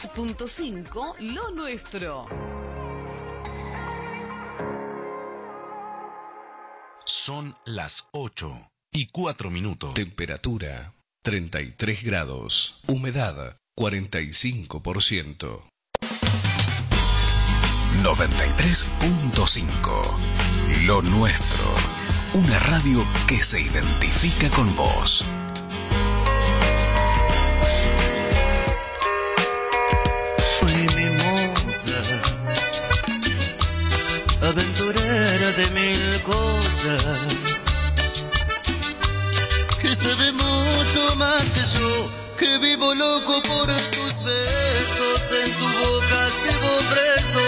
93.5 Lo Nuestro. Son las 8 y 4 minutos. Temperatura 33 grados. Humedad 45%. 93.5 Lo Nuestro. Una radio que se identifica con vos. Que sabe mucho más que yo, que vivo loco por tus besos, en tu boca sigo preso,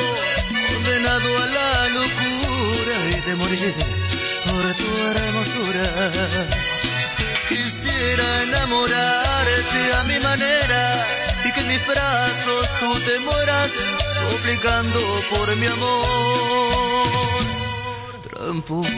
condenado a la locura y de morir por tu hermosura. Quisiera enamorarte a mi manera y que en mis brazos tú te mueras suplicando por mi amor. Tramposa.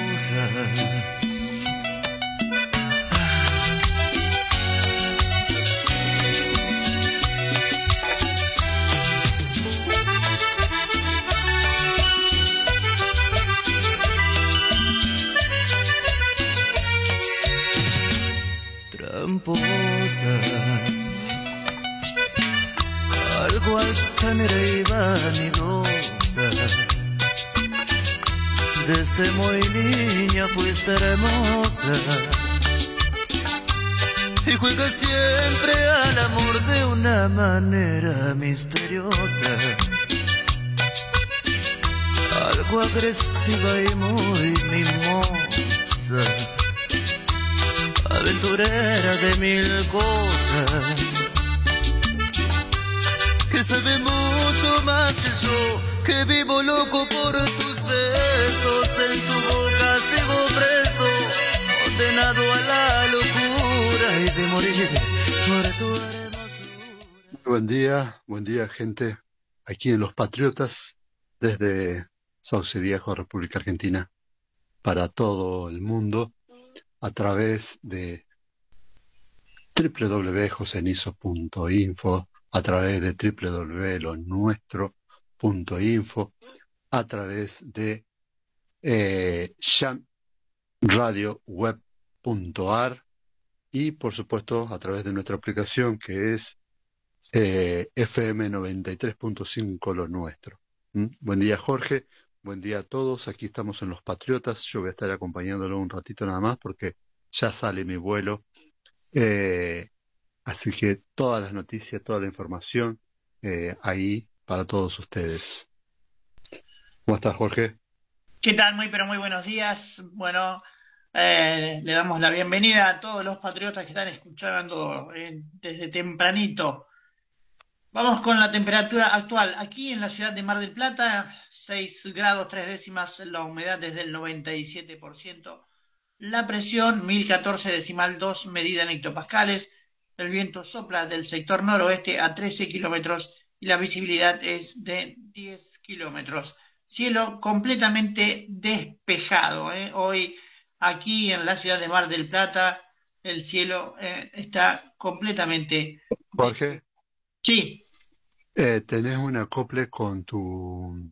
Tramposa algo altanera y vanidosa. Desde muy niña fuiste hermosa. Y juegas siempre al amor de una manera misteriosa. Algo agresiva y muy mimosa, aventurera de mil cosas. Que sabe mucho más que yo, que vivo loco por tus en tu boca sigo preso, condenado a la locura y de morir. Buen día, buen día gente, aquí en Los Patriotas, desde Sauce Viejo, República Argentina, para todo el mundo, a través de www.josenizo.info a través de www.lonuestro.info, a través de eh, y por supuesto a través de nuestra aplicación que es eh, FM 93.5 Lo Nuestro. ¿Mm? Buen día Jorge, buen día a todos, aquí estamos en Los Patriotas, yo voy a estar acompañándolo un ratito nada más porque ya sale mi vuelo. Eh, Así que todas las noticias, toda la información eh, ahí para todos ustedes. ¿Cómo estás, Jorge? ¿Qué tal? Muy, pero muy buenos días. Bueno, eh, le damos la bienvenida a todos los patriotas que están escuchando eh, desde tempranito. Vamos con la temperatura actual. Aquí en la ciudad de Mar del Plata, 6 grados 3 décimas, la humedad desde el 97%, la presión 1014 decimal 2 medida en hectopascales, el viento sopla del sector noroeste a 13 kilómetros y la visibilidad es de 10 kilómetros. Cielo completamente despejado. ¿eh? Hoy aquí en la ciudad de Mar del Plata el cielo eh, está completamente. Jorge. Sí. Eh, tenés un acople con tu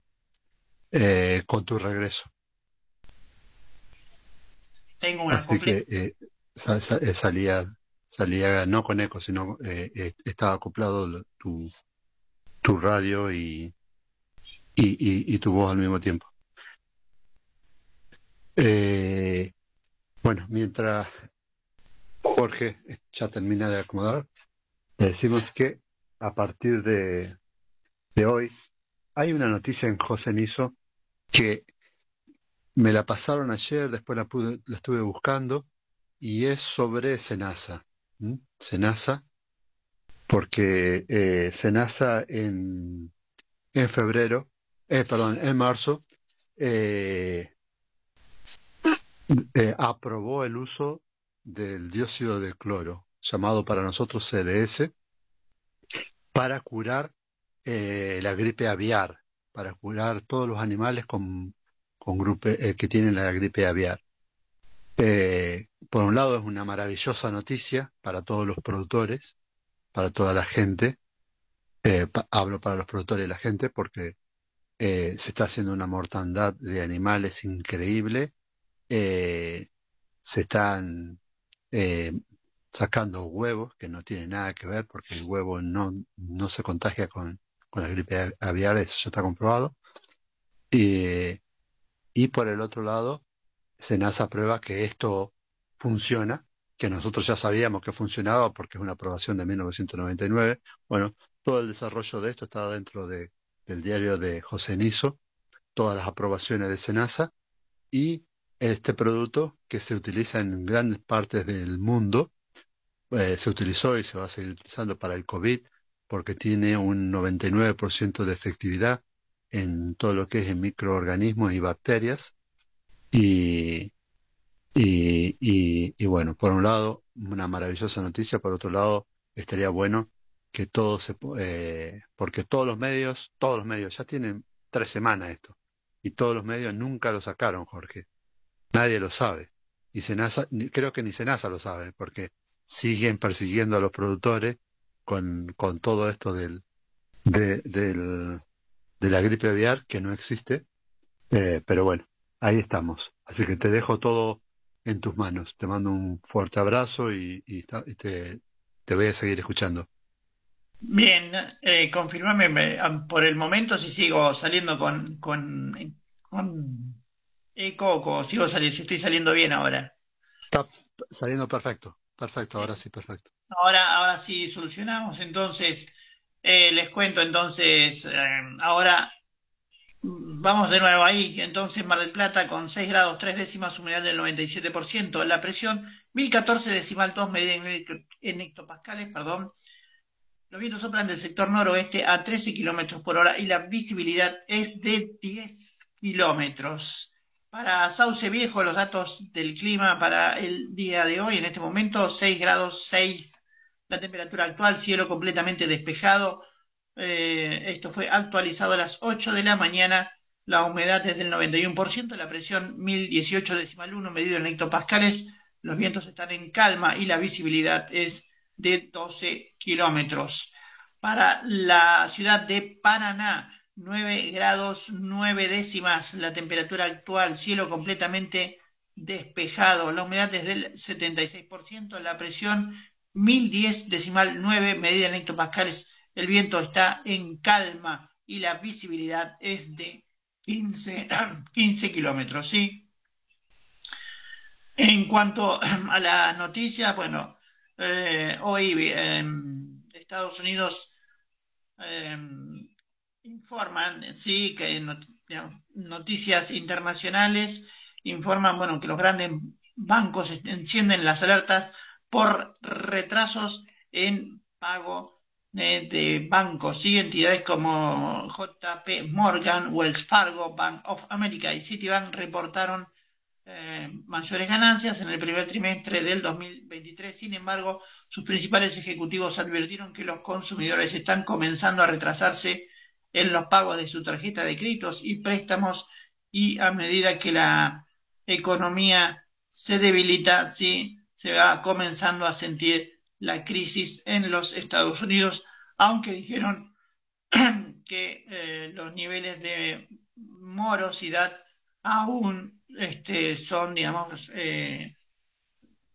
eh, con tu regreso. Tengo un acople. que sa- sa- salía salía no con eco, sino estaba acoplado tu tu radio y y, y, y tu voz al mismo tiempo. Eh, bueno, mientras Jorge ya termina de acomodar, le decimos que a partir de, de hoy hay una noticia en José Niso que me la pasaron ayer, después la, pude, la estuve buscando y es sobre Senasa. ¿m? Senasa, porque eh, Senasa en, en febrero, eh, perdón, en marzo, eh, eh, aprobó el uso del dióxido de cloro, llamado para nosotros CDS, para curar eh, la gripe aviar, para curar todos los animales con, con que tienen la gripe aviar. Por un lado es una maravillosa noticia para todos los productores, para toda la gente, hablo para los productores y la gente porque eh, se está haciendo una mortandad de animales increíble, eh, se están sacando huevos que no tienen nada que ver porque el huevo no, no se contagia con, con la gripe aviar, eso ya está comprobado. Y, y por el otro lado, SENASA prueba que esto funciona, que nosotros ya sabíamos que funcionaba porque es una aprobación de 1999. Bueno, todo el desarrollo de esto está dentro de, del diario de José Niso, todas las aprobaciones de SENASA y este producto que se utiliza en grandes partes del mundo, eh, se utilizó y se va a seguir utilizando para el COVID porque tiene un 99% de efectividad en todo lo que es en microorganismos y bacterias. Y, y, y, bueno, por un lado, una maravillosa noticia, por otro lado, estaría bueno que todo se... Eh, porque todos los medios, todos los medios, ya tienen tres semanas esto, y todos los medios nunca lo sacaron, Jorge. Nadie lo sabe. Y Senasa, creo que ni Senasa lo sabe, porque siguen persiguiendo a los productores con, con todo esto del, de, del, de la gripe aviar, que no existe. Eh, pero bueno, ahí estamos. Así que te dejo todo en tus manos. Te mando un fuerte abrazo y, te voy a seguir escuchando. Bien, eh, confirmame por el momento si sigo saliendo con, con, con eco o sigo saliendo, si estoy saliendo bien ahora. Está saliendo perfecto, perfecto, ahora sí, perfecto. Ahora, ahora sí solucionamos, entonces eh, les cuento entonces, eh, ahora vamos de nuevo ahí, entonces Mar del Plata con 6 grados 3 décimas, humedad del 97%, la presión 1014 decimal 2 medida en hectopascales, perdón, los vientos soplan del sector noroeste a 13 kilómetros por hora y la visibilidad es de 10 kilómetros. Para Sauce Viejo, los datos del clima para el día de hoy, en este momento, 6 grados 6 la temperatura actual, cielo completamente despejado. Eh, esto fue actualizado a las 8 de la mañana. La humedad es del 91%, la presión 1018 decimal 1 medido en hectopascales. Los vientos están en calma y la visibilidad es de 12 kilómetros. Para la ciudad de Paraná, 9 grados 9 décimas la temperatura actual, cielo completamente despejado, la humedad es del 76%, la presión 1010 decimal 9 medida en hectopascales, el viento está en calma y la visibilidad es de 15, 15 kilómetros, ¿sí? En cuanto a la noticia, bueno, eh, hoy em, Estados Unidos em, informan, sí, que noticias internacionales informan, bueno, que los grandes bancos encienden las alertas por retrasos en pago de bancos y entidades como JP Morgan, Wells Fargo, Bank of America y Citibank reportaron eh, mayores ganancias en el primer trimestre del 2023. Sin embargo, sus principales ejecutivos advirtieron que los consumidores están comenzando a retrasarse en los pagos de su tarjeta de créditos y préstamos y a medida que la economía se debilita, sí, se va comenzando a sentir la crisis en los Estados Unidos, aunque dijeron que eh, los niveles de morosidad aún este, son, digamos, eh,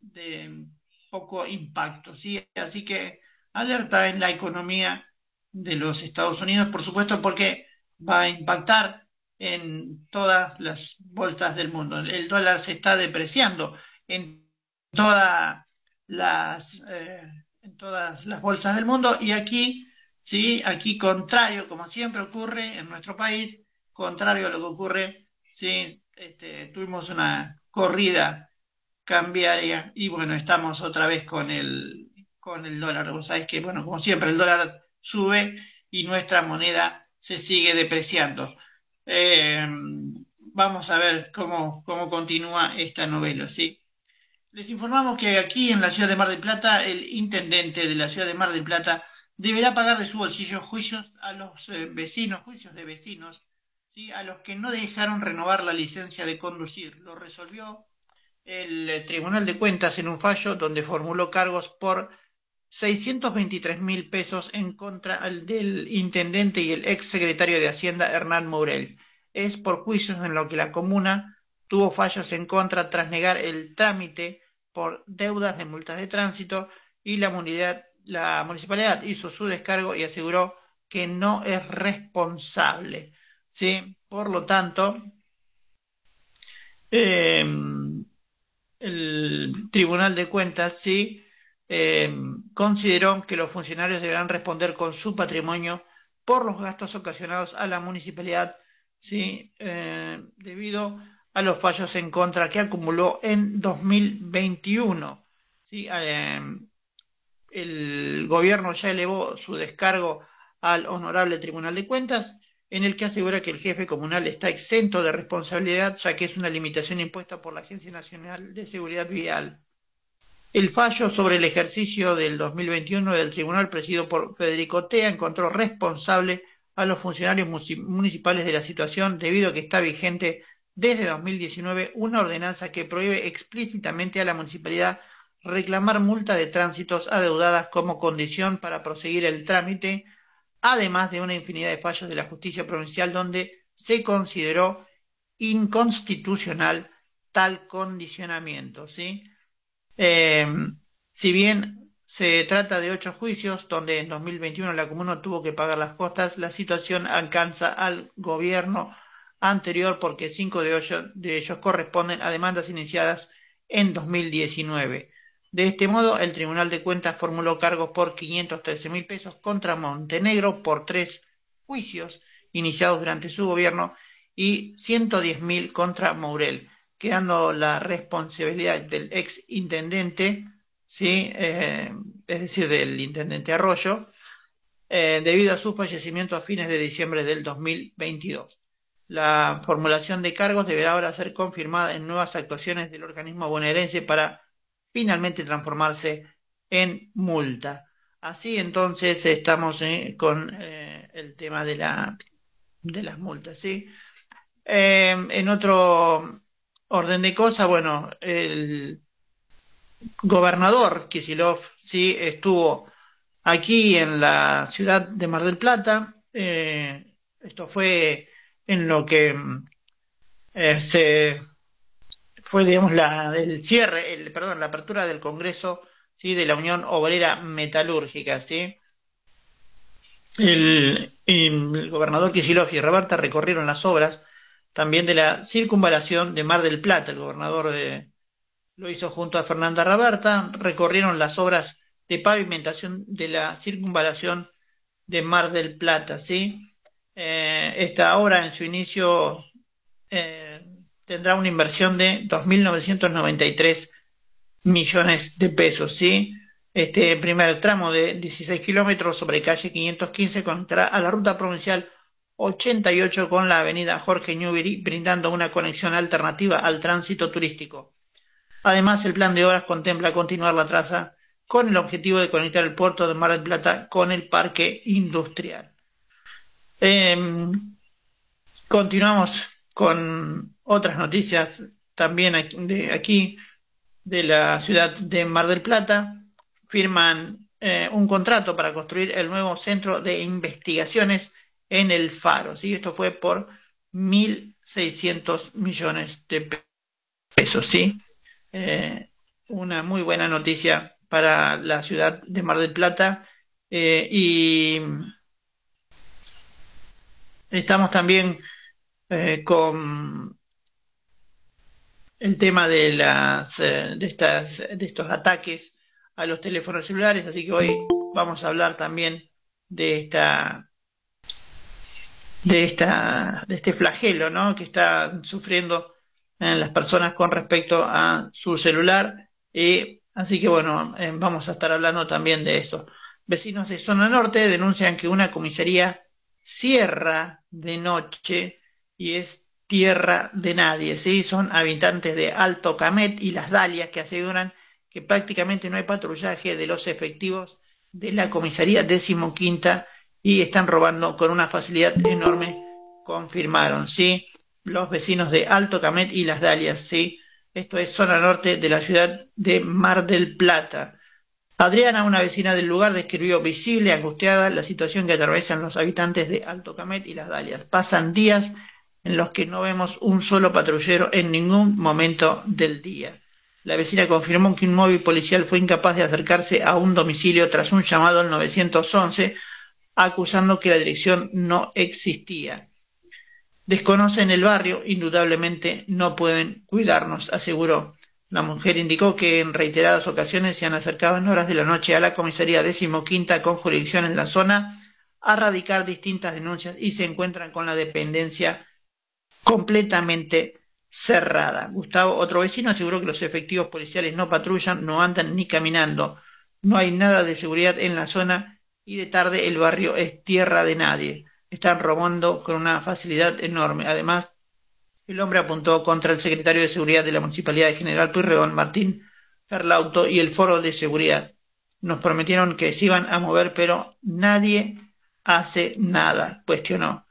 de poco impacto, ¿sí? Así que alerta en la economía de los Estados Unidos, por supuesto, porque va a impactar en todas las bolsas del mundo. El dólar se está depreciando en todas las eh, en todas las bolsas del mundo y aquí sí aquí contrario como siempre ocurre en nuestro país contrario a lo que ocurre sí este, tuvimos una corrida cambiaria y bueno, estamos otra vez con el, con el dólar. Vos sabés que, bueno, como siempre, el dólar sube y nuestra moneda se sigue depreciando. Eh, vamos a ver cómo, cómo continúa esta novela, ¿sí? Les informamos que aquí en la ciudad de Mar del Plata, el intendente de la ciudad de Mar del Plata deberá pagar de su bolsillo juicios a los eh, vecinos, juicios de vecinos a los que no dejaron renovar la licencia de conducir. Lo resolvió el eh, Tribunal de Cuentas en un fallo donde formuló cargos por 623 mil pesos en contra del intendente y el ex secretario de Hacienda Hernán Mourel. Es por juicios en los que la comuna tuvo fallos en contra tras negar el trámite por deudas de multas de tránsito y la municipalidad hizo su descargo y aseguró que no es responsable. ¿Sí? Por lo tanto, em, el Tribunal de Cuentas sí em, consideró que los funcionarios deberán responder con su patrimonio por los gastos ocasionados a la municipalidad, ¿sí? Eh, debido a los fallos en contra que acumuló en 2021. ¿sí? Em, el gobierno ya elevó su descargo al Honorable Tribunal de Cuentas en el que asegura que el jefe comunal está exento de responsabilidad, ya que es una limitación impuesta por la Agencia Nacional de Seguridad Vial. El fallo sobre el ejercicio del 2021 del tribunal presidido por Federico Tea encontró responsable a los funcionarios municipales de la situación debido a que está vigente desde 2019 una ordenanza que prohíbe explícitamente a la municipalidad reclamar multa de tránsitos adeudadas como condición para proseguir el trámite además de una infinidad de fallos de la justicia provincial donde se consideró inconstitucional tal condicionamiento. ¿sí? Em, si bien se trata de ocho juicios donde en 2021 la comuna tuvo que pagar las costas, la situación alcanza al gobierno anterior porque cinco de de ellos corresponden a demandas iniciadas en 2019. De este modo, el Tribunal de Cuentas formuló cargos por 513 mil pesos contra Montenegro por tres juicios iniciados durante su gobierno y 110 mil contra Mourel, quedando la responsabilidad del ex intendente, ¿sí? Eh, es decir, del intendente Arroyo, eh, debido a su fallecimiento a fines de diciembre del 2022. La formulación de cargos deberá ahora ser confirmada en nuevas actuaciones del organismo bonaerense para finalmente transformarse en multa. Así entonces estamos eh, con eh, el tema de, la, de las multas. ¿sí? Em, en otro orden de cosas, bueno, el gobernador Kisilov sí estuvo aquí en la ciudad de Mar del Plata. Eh, esto fue en lo que se fue, digamos, la, el cierre, el, perdón, la apertura del Congreso ¿sí? de la Unión Obrera Metalúrgica. ¿sí? El, el gobernador Kicillof y Roberta recorrieron las obras también de la circunvalación de Mar del Plata. El gobernador de, lo hizo junto a Fernanda Raberta. Recorrieron las obras de pavimentación de la circunvalación de Mar del Plata. ¿sí? Eh, esta obra en su inicio eh, tendrá una inversión de 2.993 millones de pesos, ¿sí? Este primer tramo de 16 kilómetros sobre calle 515 conectará a la ruta provincial 88 con la avenida Jorge Newbery, brindando una conexión alternativa al tránsito turístico. Además, el plan de obras contempla continuar la traza con el objetivo de conectar el puerto de Mar del Plata con el parque industrial. Em, continuamos con otras noticias también de aquí, de la ciudad de Mar del Plata, firman eh, un contrato para construir el nuevo centro de investigaciones en el Faro. ¿sí? Esto fue por 1.600 millones de pesos. ¿sí? Eh, una muy buena noticia para la ciudad de Mar del Plata. Eh, y estamos también con el tema de las eh, de estas de estos ataques a los teléfonos celulares, así que hoy vamos a hablar también de esta de esta de este flagelo, ¿no? que están sufriendo eh, las personas con respecto a su celular y así que bueno, eh, vamos a estar hablando también de esto. Vecinos de zona norte denuncian que una comisaría cierra de noche y es tierra de nadie, ¿sí? Son habitantes de Alto Camet y Las Dalias que aseguran que prácticamente no hay patrullaje de los efectivos de la comisaría decimoquinta y están robando con una facilidad enorme, confirmaron, ¿sí? Los vecinos de Alto Camet y Las Dalias, ¿sí? Esto es zona norte de la ciudad de Mar del Plata. Adriana, una vecina del lugar, describió visible, angustiada, la situación que atraviesan los habitantes de Alto Camet y Las Dalias. Pasan días en los que no vemos un solo patrullero en ningún momento del día. La vecina confirmó que un móvil policial fue incapaz de acercarse a un domicilio tras un llamado al 911 acusando que la dirección no existía. Desconocen el barrio, indudablemente no pueden cuidarnos, aseguró. La mujer indicó que en reiteradas ocasiones se han acercado en horas de la noche a la comisaría decimoquinta con jurisdicción en la zona a radicar distintas denuncias y se encuentran con la dependencia completamente cerrada. Gustavo, otro vecino, aseguró que los efectivos policiales no patrullan, no andan ni caminando. No hay nada de seguridad en la zona y de tarde el barrio es tierra de nadie. Están robando con una facilidad enorme. Además, el hombre apuntó contra el secretario de Seguridad de la Municipalidad de General Pueyrredón, Martín Ferlauto, y el Foro de Seguridad. Nos prometieron que se iban a mover, pero nadie hace nada, cuestionó.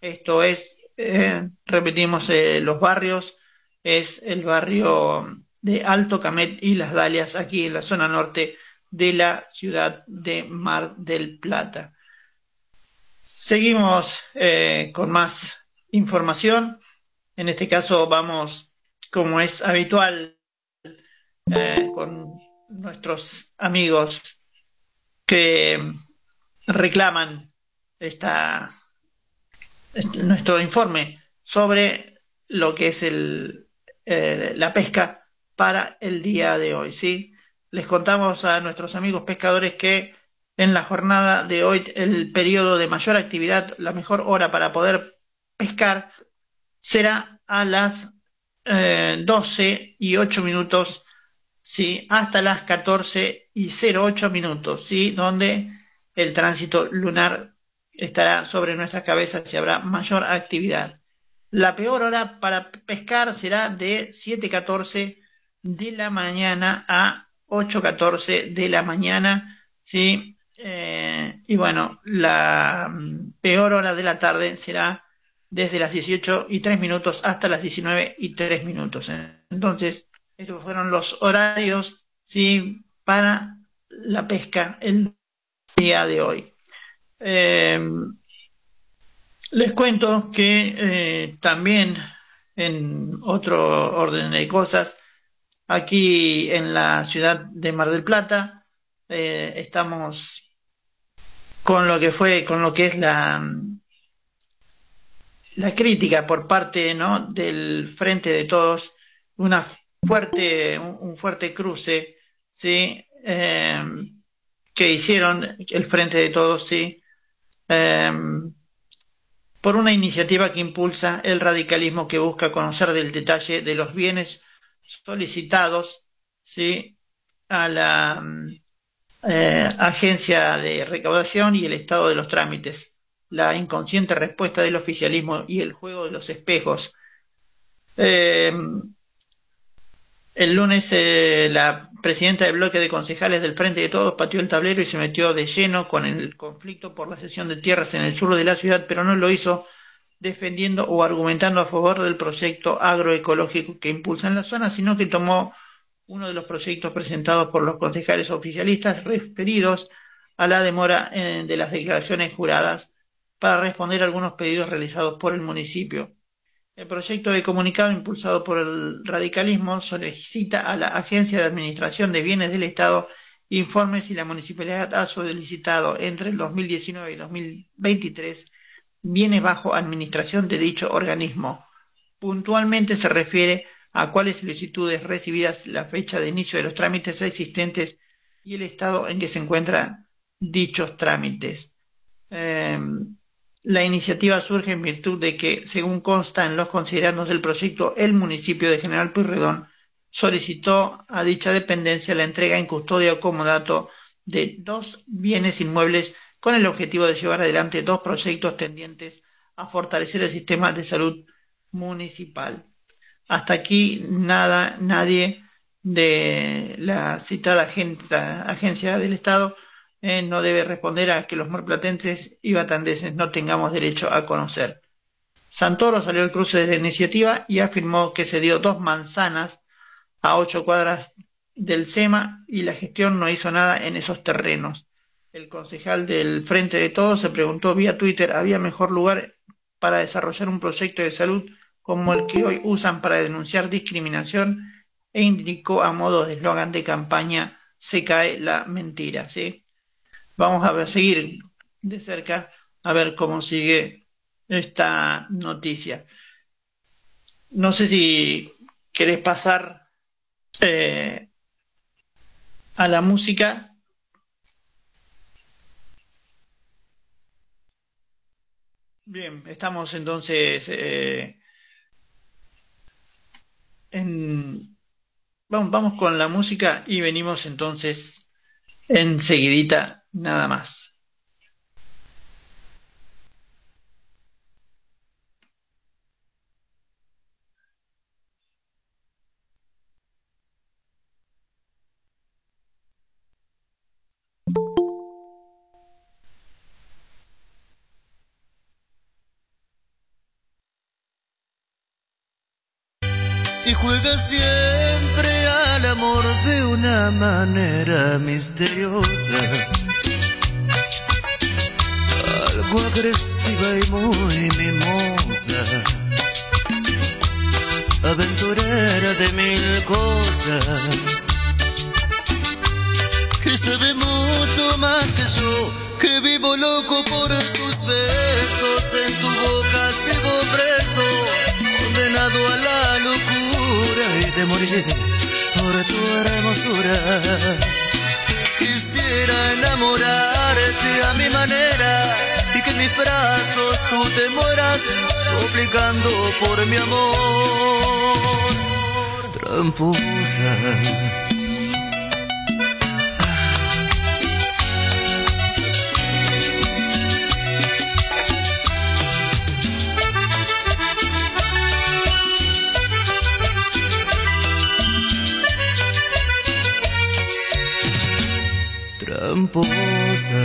Esto es, eh, repetimos, eh, los barrios, es el barrio de Alto Camet y Las Dalias, aquí en la zona norte de la ciudad de Mar del Plata. Seguimos eh, con más información. En este caso vamos, como es habitual, con nuestros amigos que reclaman esta, nuestro informe sobre lo que es el, eh, la pesca para el día de hoy. ¿sí? Les contamos a nuestros amigos pescadores que en la jornada de hoy el periodo de mayor actividad, la mejor hora para poder pescar será a las 12 eh, y 8 minutos, ¿sí? hasta las 14 y 08 minutos, ¿sí? donde el tránsito lunar estará sobre nuestras cabezas y habrá mayor actividad. La peor hora para pescar será de 7.14 de la mañana a 8.14 de la mañana, ¿sí? Eh, y bueno, la mm, peor hora de la tarde será desde las 18 y 3 minutos hasta las 19 y 3 minutos. Entonces, estos fueron los horarios ¿sí? para la pesca el día de hoy. Em, les cuento que eh, también en otro orden de cosas, aquí en la ciudad de Mar del Plata, eh, estamos con lo que fue, con lo que es la la crítica por parte ¿no? del Frente de Todos, una fuerte, un, fuerte cruce ¿sí? Eh, que hicieron el Frente de Todos ¿sí? Eh, por una iniciativa que impulsa el radicalismo que busca conocer del detalle de los bienes solicitados ¿sí? a la eh, agencia de recaudación y el estado de los trámites la inconsciente respuesta del oficialismo y el juego de los espejos. Eh, el lunes eh, la presidenta del bloque de concejales del Frente de Todos pateó el tablero y se metió de lleno con el conflicto por la cesión de tierras en el sur de la ciudad, pero no lo hizo defendiendo o argumentando a favor del proyecto agroecológico que impulsa en la zona, sino que tomó uno de los proyectos presentados por los concejales oficialistas referidos a la demora de las declaraciones juradas para responder a algunos pedidos realizados por el municipio. El proyecto de comunicado impulsado por el radicalismo solicita a la Agencia de Administración de Bienes del Estado informe si la municipalidad ha solicitado entre el 2019 y 2023 bienes bajo administración de dicho organismo. Puntualmente se refiere a cuáles solicitudes recibidas, la fecha de inicio de los trámites existentes y el estado en que se encuentran dichos trámites. Em, la iniciativa surge en virtud de que, según consta en los considerandos del proyecto, el municipio de General Pueyrredón solicitó a dicha dependencia la entrega en custodia o comodato de dos bienes inmuebles con el objetivo de llevar adelante dos proyectos tendientes a fortalecer el sistema de salud municipal. Hasta aquí nada, nadie de la citada agencia, agencia del Estado eh, no debe responder a que los marplatenses y batandeses no tengamos derecho a conocer. Santoro salió al cruce de la iniciativa y afirmó que se dio dos manzanas a ocho cuadras del SEMA y la gestión no hizo nada en esos terrenos. El concejal del Frente de Todos se preguntó vía Twitter, ¿había mejor lugar para desarrollar un proyecto de salud como el que hoy usan para denunciar discriminación? E indicó a modo de eslogan de campaña, se cae la mentira, ¿sí? Vamos a ver, seguir de cerca a ver cómo sigue esta noticia. No sé si querés pasar eh, a la música. Bien, estamos entonces eh, en... Vamos, vamos con la música y venimos entonces enseguidita nada más. y juega siempre al amor de una manera misteriosa, agresiva y muy mimosa, aventurera de mil cosas, que sabe mucho más que yo, que vivo loco por tus besos, en tu boca sigo preso, condenado a la locura. Y de morir por tu hermosura. Quisiera enamorarte a mi manera mis brazos tú te mueras, suplicando por mi amor. Tramposa tramposa,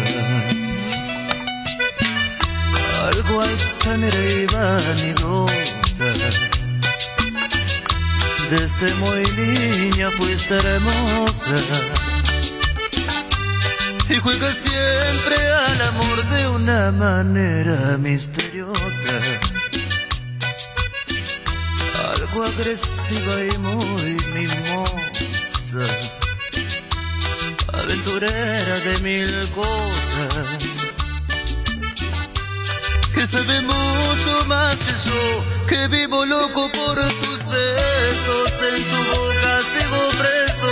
algo altanera y vanidosa. Desde muy niña fuiste hermosa y juegas siempre al amor de una manera misteriosa. Algo agresiva y muy mimosa aventurera de mil cosas, sabe mucho más que yo, que vivo loco por tus besos, en tu boca sigo preso,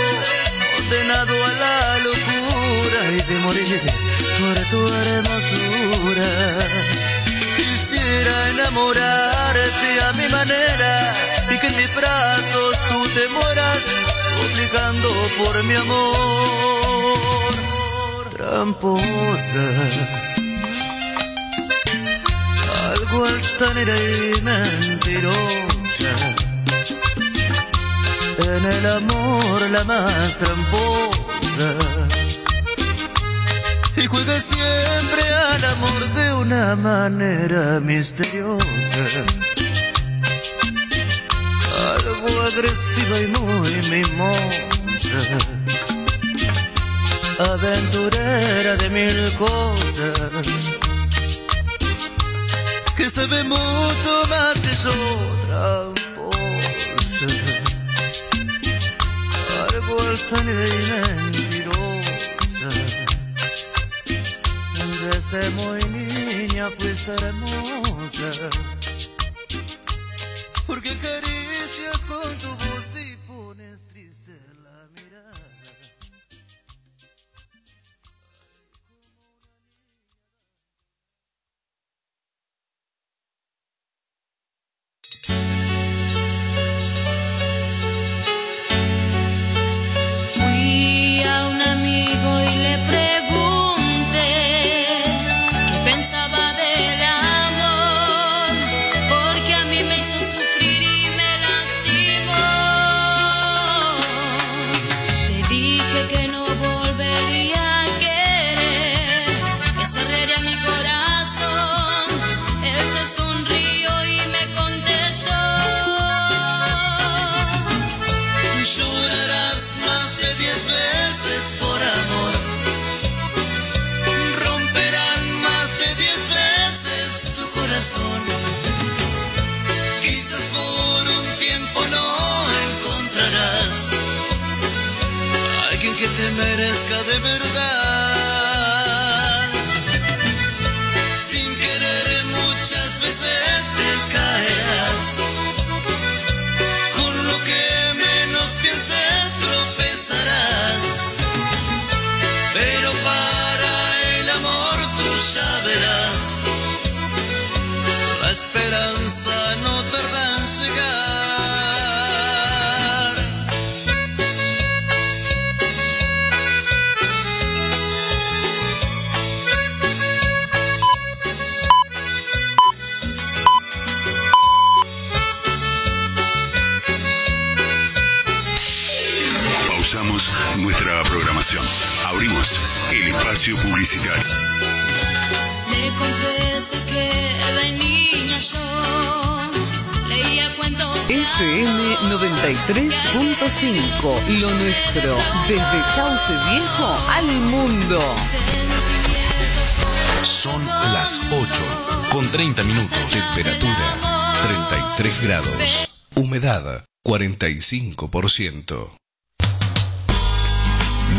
condenado a la locura. Y de morir por tu hermosura. Quisiera enamorarte a mi manera y que en mis brazos tú te mueras suplicando por mi amor, tramposa, altanera y mentirosa. En el amor la más tramposa. Y juega siempre al amor de una manera misteriosa algo agresiva y muy mimosa, aventurera de mil cosas, que sabe mucho más que yo, tramposa, algo altanera y mentirosa. Desde muy niña fuiste hermosa, porque quería 3.5, lo nuestro, desde Sauce Viejo al mundo. Son las 8, con 30 minutos, temperatura 33 grados, humedad 45%.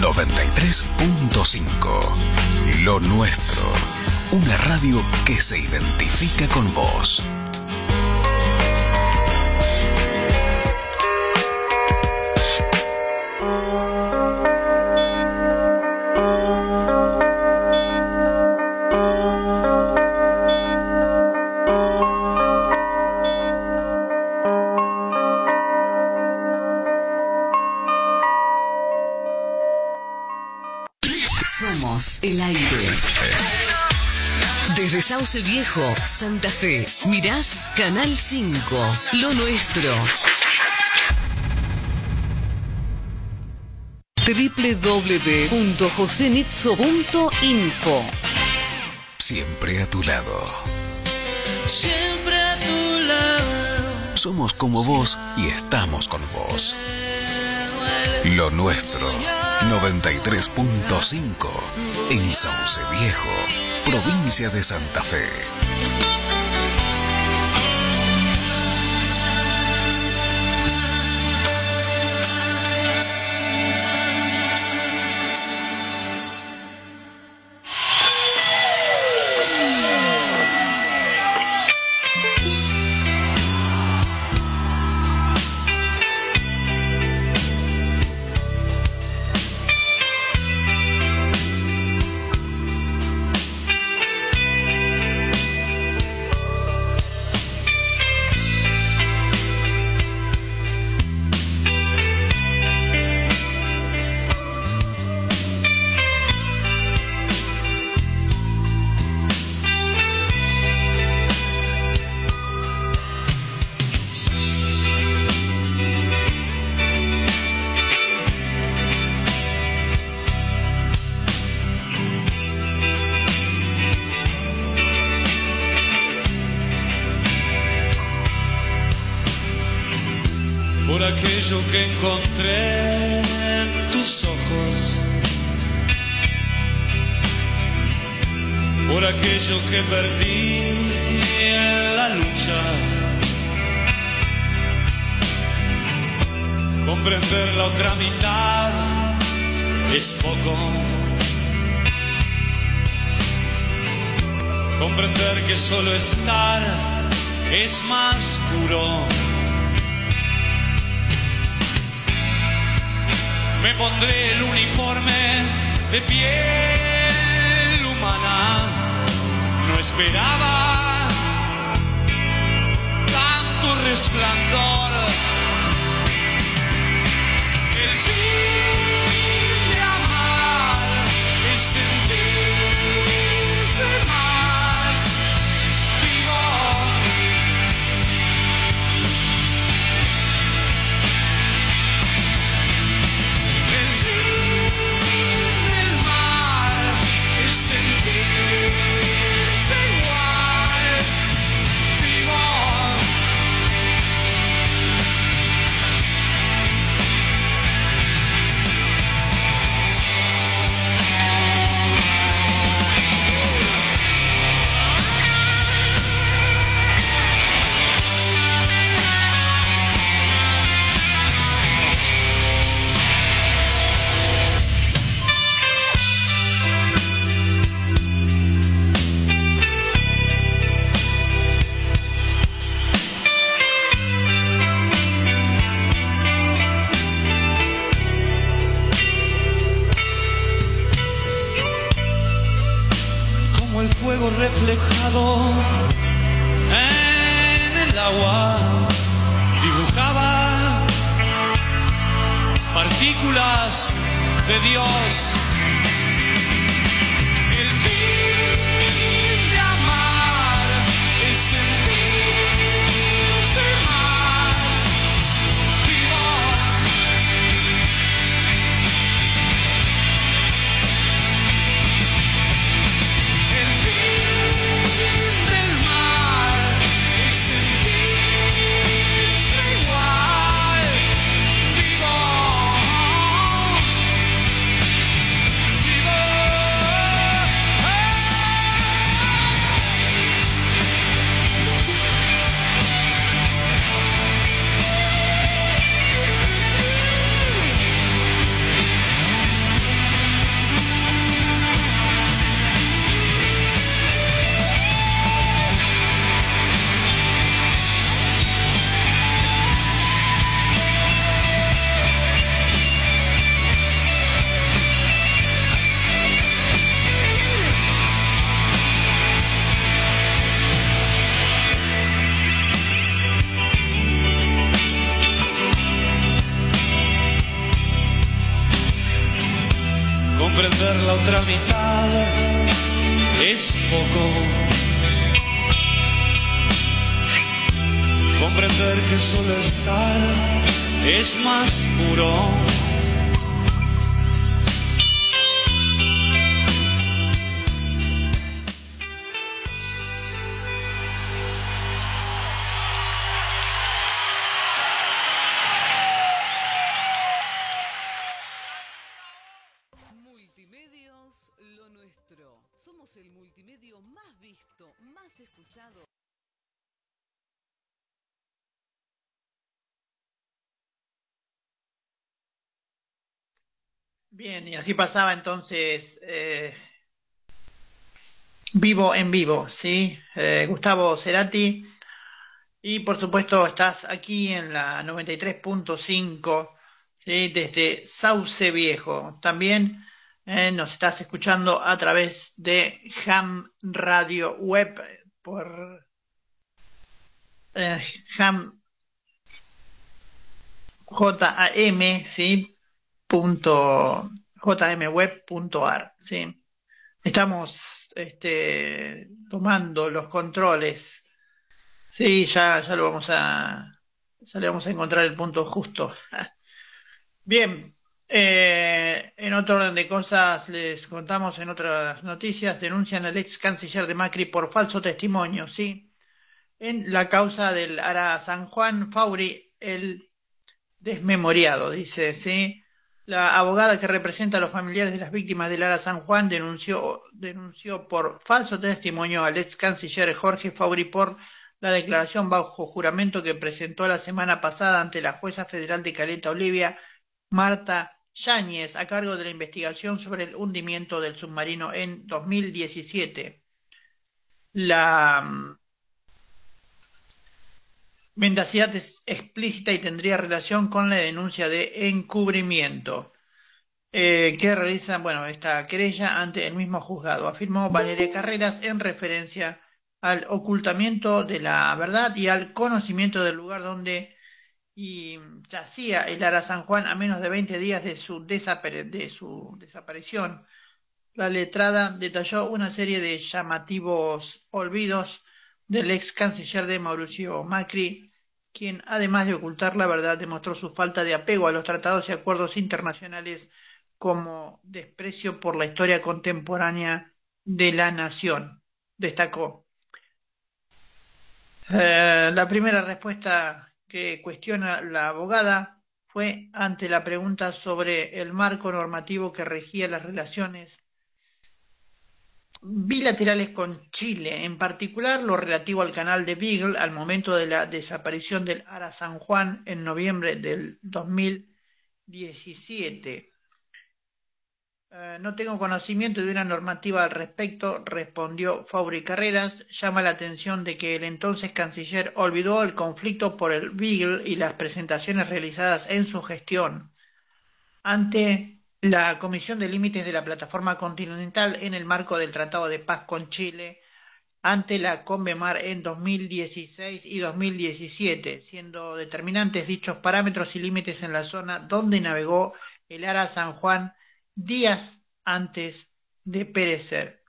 93.5, lo nuestro, una radio que se identifica con vos. Sauce Viejo, Santa Fe, mirás Canal 5, lo nuestro. www.josenitzo.info Siempre a tu lado. Siempre a tu lado. Somos como vos y estamos con vos. Lo nuestro. 93.5 en Sauce Viejo, provincia de Santa Fe. Me pondré el uniforme de piel humana. No esperaba tanto resplandor. Bien, y así pasaba entonces eh, vivo en vivo, ¿sí? Eh, Gustavo Cerati. Y por supuesto estás aquí en la 93.5, ¿sí? Desde Sauce Viejo. También eh, nos estás escuchando a través de Ham Radio Web por Ham JAM, ¿sí? Jmweb.ar, ¿sí? Estamos este, tomando los controles. Sí, ya, ya lo vamos a, ya le vamos a encontrar el punto justo. Bien, eh, en otro orden de cosas, les contamos en otras noticias, denuncian al ex canciller de Macri por falso testimonio, ¿sí? En la causa del Ara San Juan Fauri, el desmemoriado, dice, ¿sí? La abogada que representa a los familiares de las víctimas del Ara San Juan denunció, por falso testimonio al ex canciller Jorge Fauri por la declaración bajo juramento que presentó la semana pasada ante la jueza federal de Caleta Olivia, Marta Yáñez, a cargo de la investigación sobre el hundimiento del submarino en 2017. La mendacidad es explícita y tendría relación con la denuncia de encubrimiento eh, que realiza, bueno, esta querella ante el mismo juzgado, afirmó Valeria Carreras en referencia al ocultamiento de la verdad y al conocimiento del lugar donde y yacía el Ara San Juan a menos de 20 días de su, de su desaparición. La letrada detalló una serie de llamativos olvidos del ex canciller de Mauricio Macri, quien además de ocultar la verdad demostró su falta de apego a los tratados y acuerdos internacionales como desprecio por la historia contemporánea de la nación, destacó. Eh, la primera respuesta que cuestiona la abogada fue ante la pregunta sobre el marco normativo que regía las relaciones bilaterales con Chile, en particular lo relativo al canal de Beagle al momento de la desaparición del Ara San Juan en noviembre del 2017. Eh, no tengo conocimiento de una normativa al respecto, respondió Fauri Carreras. Llama la atención de que el entonces canciller olvidó el conflicto por el Beagle y las presentaciones realizadas en su gestión ante la Comisión de Límites de la Plataforma Continental en el marco del Tratado de Paz con Chile ante la Convemar en 2016 y 2017, siendo determinantes dichos parámetros y límites en la zona donde navegó el Ara San Juan días antes de perecer.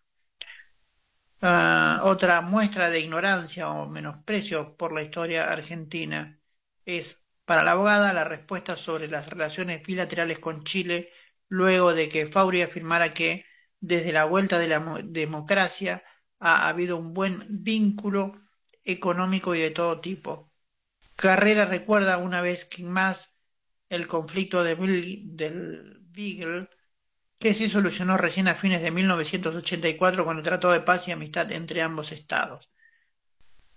Ah, otra muestra de ignorancia o menosprecio por la historia argentina es para la abogada la respuesta sobre las relaciones bilaterales con Chile luego de que Fauri afirmara que desde la vuelta de la mo- democracia ha habido un buen vínculo económico y de todo tipo. Carrera recuerda una vez más el conflicto de Bil- del Beagle que se solucionó recién a fines de 1984 con el Tratado de Paz y Amistad entre ambos estados.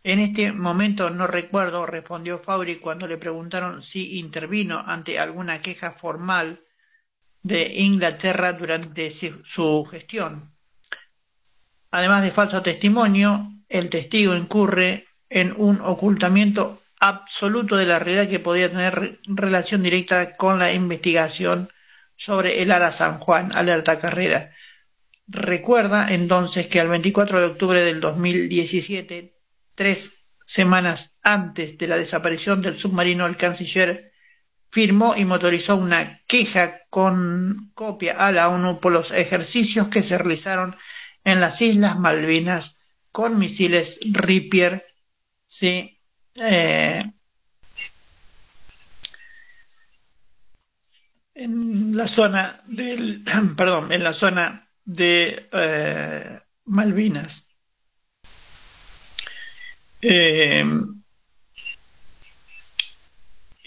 En este momento no recuerdo, respondió Fabri cuando le preguntaron si intervino ante alguna queja formal de Inglaterra durante su gestión. Además de falso testimonio, el testigo incurre en un ocultamiento absoluto de la realidad que podía tener re- relación directa con la investigación sobre el Ara San Juan, alerta carrera. Recuerda entonces que el 24 de octubre del 2017, tres semanas antes de la desaparición del submarino, el canciller firmó y motorizó una queja con copia a la ONU por los ejercicios que se realizaron en las Islas Malvinas con misiles Reaper, sí, eh, en la zona del, perdón, en la zona de eh, Malvinas. Eh,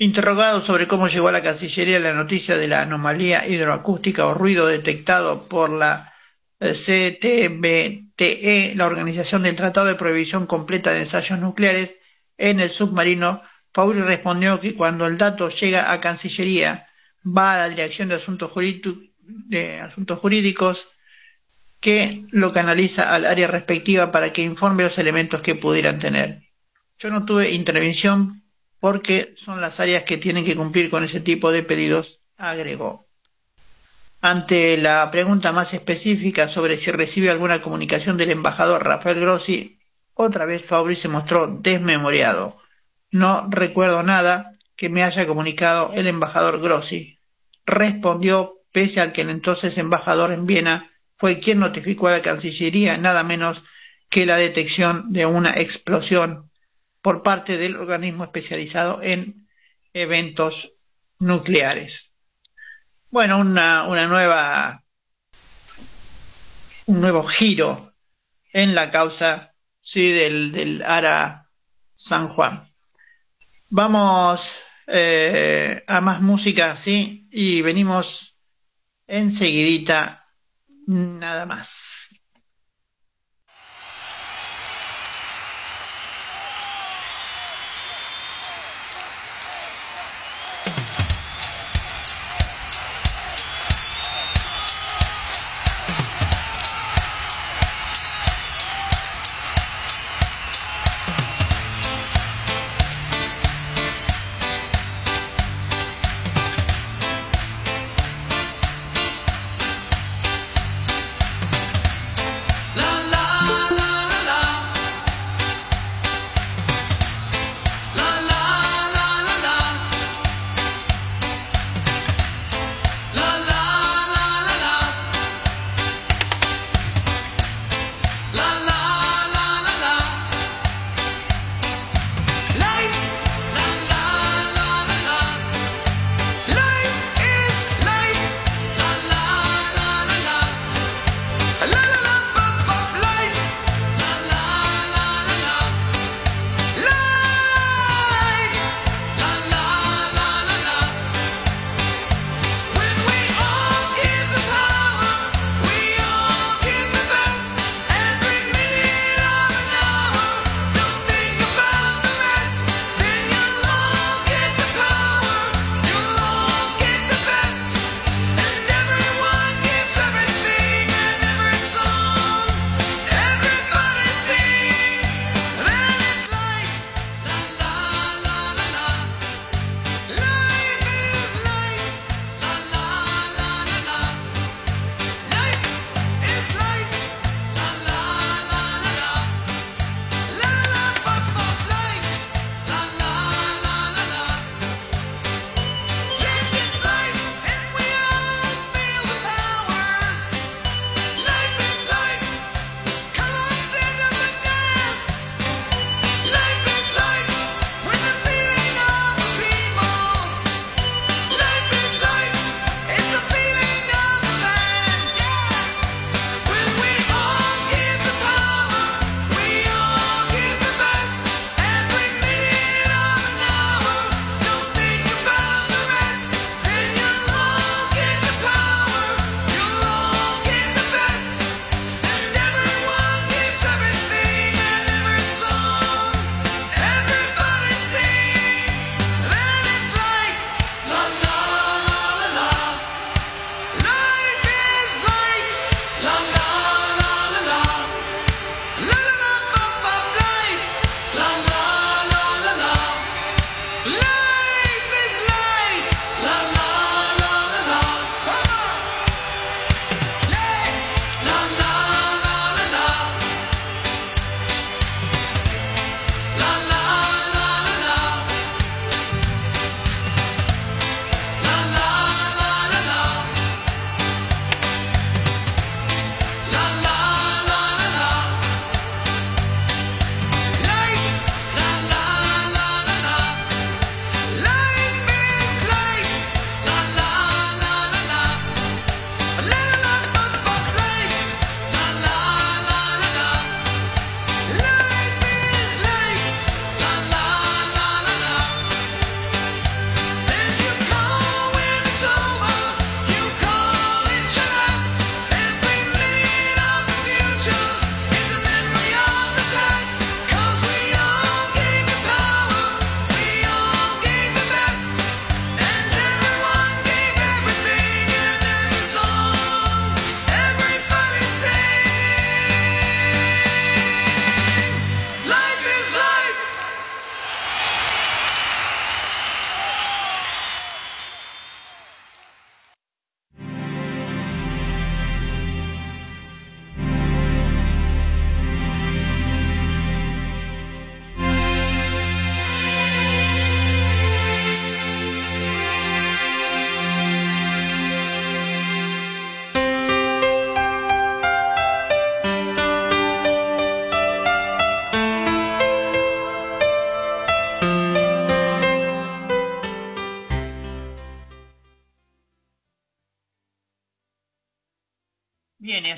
interrogado sobre cómo llegó a la Cancillería la noticia de la anomalía hidroacústica o ruido detectado por la eh, CTBTE, la Organización del Tratado de Prohibición Completa de Ensayos Nucleares, en el submarino, Pauli respondió que cuando el dato llega a Cancillería, va a la Dirección de Asuntos, de Asuntos Jurídicos que lo canaliza al área respectiva para que informe los elementos que pudieran tener. Yo no tuve intervención porque son las áreas que tienen que cumplir con ese tipo de pedidos, agregó. Ante la pregunta más específica sobre si recibe alguna comunicación del embajador Rafael Grossi, otra vez Fabri se mostró desmemoriado. No recuerdo nada que me haya comunicado el embajador Grossi. Respondió, pese al que el entonces embajador en Viena fue quien notificó a la Cancillería nada menos que la detección de una explosión por parte del organismo especializado en eventos nucleares. Bueno, una, una nueva, un nuevo giro en la causa sí, del, del Ara San Juan. Vamos eh, a más música, sí, y venimos enseguidita nada más.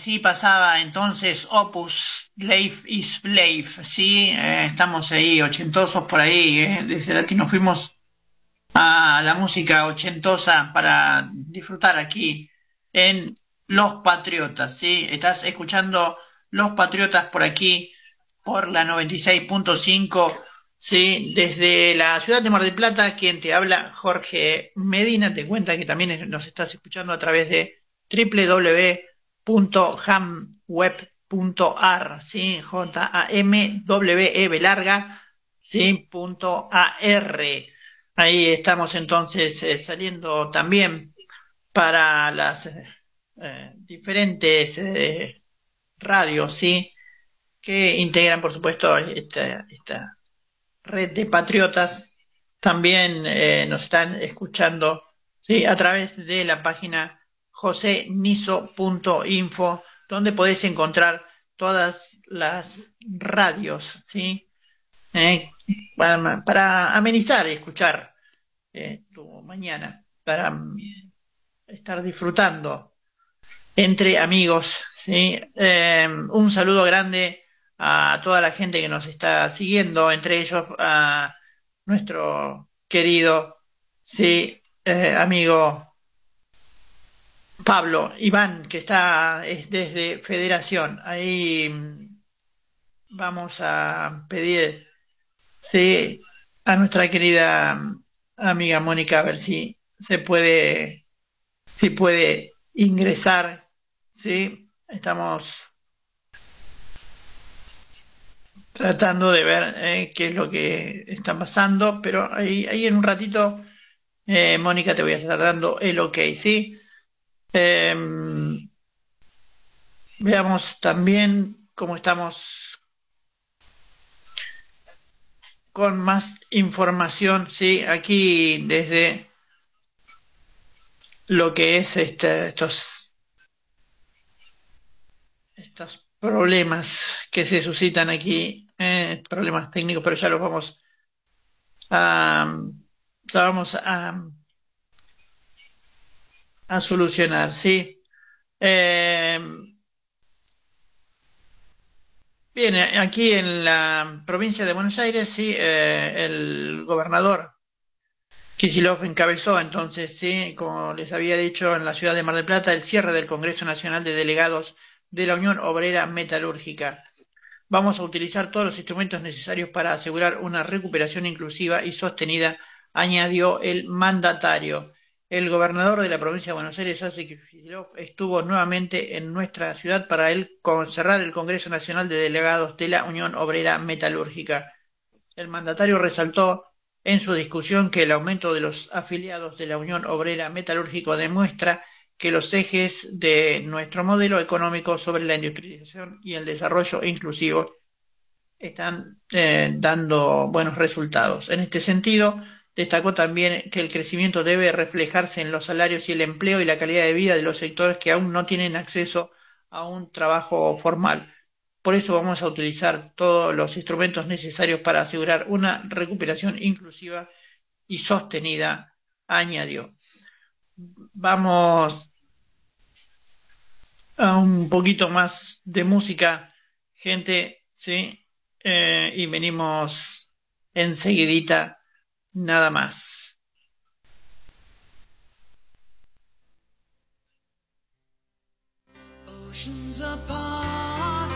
Así pasaba entonces Opus Life is Life, ¿sí? Eh, estamos ahí, ochentosos por ahí, ¿eh? Desde nos fuimos a la música ochentosa para disfrutar aquí en Los Patriotas, ¿sí? Estás escuchando Los Patriotas por aquí, por la 96.5, ¿sí? Desde la ciudad de Mar del Plata, quien te habla, Jorge Medina, te cuenta que también nos estás escuchando a través de www.hamweb.ar, ¿sí? J-A-M-W-E larga, ¿sí? Punto A-R. Ahí estamos entonces eh, saliendo también para las eh, diferentes eh, radios, ¿sí? Que integran, por supuesto, esta, esta red de patriotas. También nos están escuchando, ¿sí? A través de la página joseniso.info, donde podéis encontrar todas las radios, ¿sí? Eh, para, amenizar y escuchar eh, tu mañana, para mm, estar disfrutando entre amigos, ¿sí? Eh, un saludo grande a toda la gente que nos está siguiendo, entre ellos a nuestro querido, sí, amigo Pablo Iván, que está es desde Federación. Ahí mm, vamos a pedir, sí, a nuestra querida mm, amiga Mónica a ver si se puede, si puede ingresar, sí, estamos tratando de ver eh, qué es lo que está pasando, pero ahí, ahí en un ratito, eh, Mónica, te voy a estar dando el ok, ¿sí? Em, veamos también cómo estamos con más información, ¿sí? Aquí desde lo que es este, estos, estos problemas que se suscitan aquí, eh, problemas técnicos, pero ya los vamos a, ya vamos a, a solucionar, ¿sí? Eh, bien, aquí en la provincia de Buenos Aires, sí, eh, el gobernador Kicillof encabezó entonces, sí, como les había dicho, en la ciudad de Mar del Plata, el cierre del Congreso Nacional de Delegados de la Unión Obrera Metalúrgica. Vamos a utilizar todos los instrumentos necesarios para asegurar una recuperación inclusiva y sostenida, añadió el mandatario. El gobernador de la provincia de Buenos Aires, Asik estuvo nuevamente en nuestra ciudad para el, cerrar el Congreso Nacional de Delegados de la Unión Obrera Metalúrgica. El mandatario resaltó en su discusión que el aumento de los afiliados de la Unión Obrera Metalúrgica demuestra que los ejes de nuestro modelo económico sobre la industrialización y el desarrollo inclusivo están eh, dando buenos resultados. En este sentido, destacó también que el crecimiento debe reflejarse en los salarios y el empleo y la calidad de vida de los sectores que aún no tienen acceso a un trabajo formal. Por eso vamos a utilizar todos los instrumentos necesarios para asegurar una recuperación inclusiva y sostenida, añadió. Vamos a un poquito más de música, gente, ¿sí? Eh, y venimos enseguidita, nada más. Oceans apart,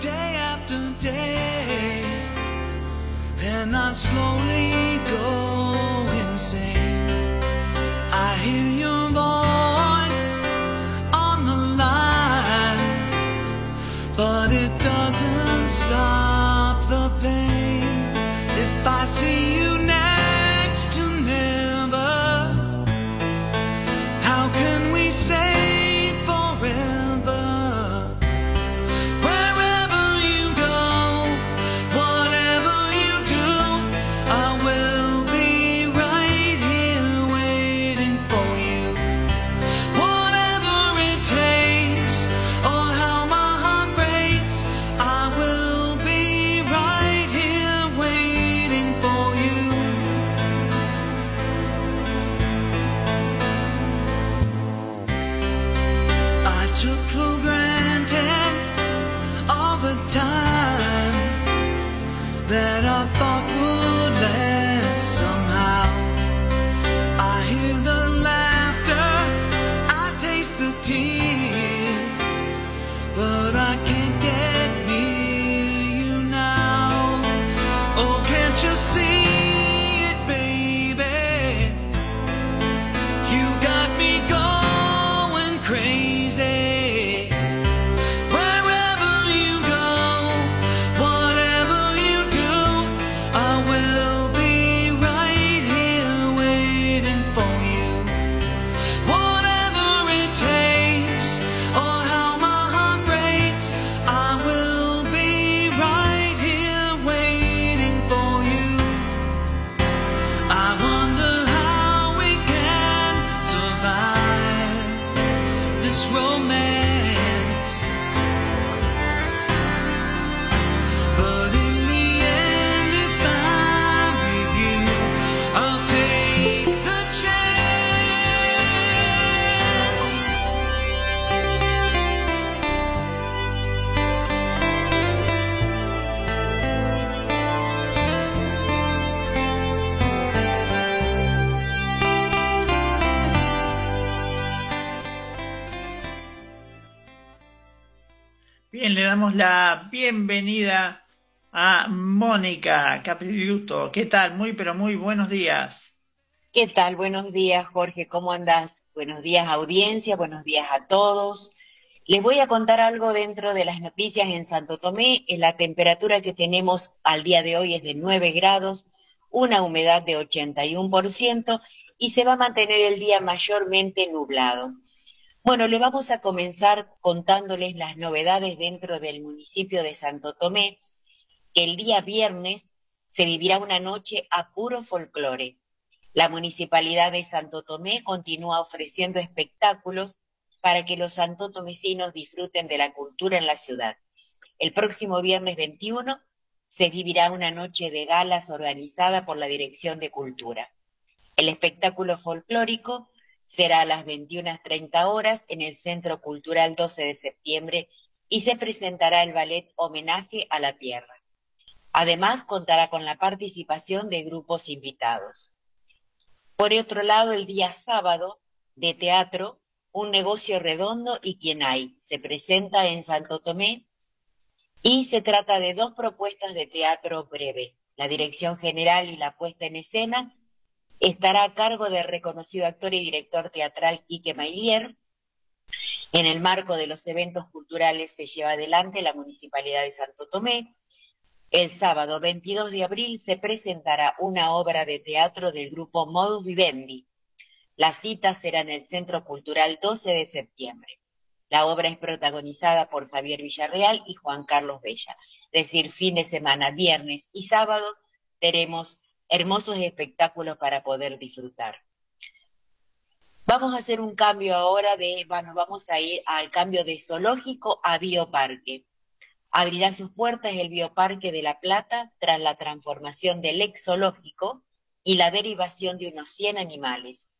day after day, and I slowly go la bienvenida a Mónica Capriluto. ¿Qué tal? Muy, pero muy buenos días. ¿Qué tal? Buenos días, Jorge. ¿Cómo andás? Buenos días, audiencia. Buenos días a todos. Les voy a contar algo dentro de las noticias en Santo Tomé. En la temperatura que tenemos al día de hoy es de 9 grados, una humedad de 81% y se va a mantener el día mayormente nublado. Bueno, le vamos a comenzar contándoles las novedades dentro del municipio de Santo Tomé, que el día viernes se vivirá una noche a puro folclore. La municipalidad de Santo Tomé continúa ofreciendo espectáculos para que los santotomecinos disfruten de la cultura en la ciudad. El próximo viernes 21 se vivirá una noche de galas organizada por la Dirección de Cultura. El espectáculo folclórico será a las 21.30 horas en el Centro Cultural 12 de septiembre y se presentará el ballet Homenaje a la Tierra. Además, contará con la participación de grupos invitados. Por otro lado, el día sábado de teatro, Un negocio redondo y quien hay, se presenta en Santo Tomé y se trata de dos propuestas de teatro breve. La dirección general y la puesta en escena estará a cargo del reconocido actor y director teatral Quique Mailier. En el marco de los eventos culturales se lleva adelante la Municipalidad de Santo Tomé. El sábado 22 de abril se presentará una obra de teatro del grupo Modus Vivendi. La cita será en el Centro Cultural 12 de septiembre. La obra es protagonizada por Javier Villarreal y Juan Carlos Bella. Es decir, fin de semana, viernes y sábado, tenemos hermosos espectáculos para poder disfrutar. Vamos a hacer un cambio ahora de, bueno, vamos a ir al cambio de zoológico a bioparque. Abrirá sus puertas el bioparque de La Plata tras la transformación del ex zoológico y la derivación de unos 100 animales.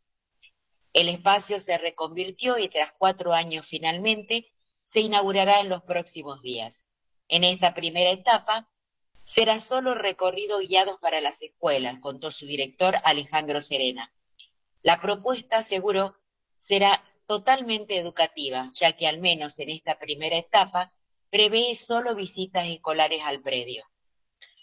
El espacio se reconvirtió y tras cuatro años finalmente se inaugurará en los próximos días. En esta primera etapa será solo recorrido guiados para las escuelas, contó su director Alejandro Serena. La propuesta, seguro, será totalmente educativa, ya que al menos en esta primera etapa prevé solo visitas escolares al predio.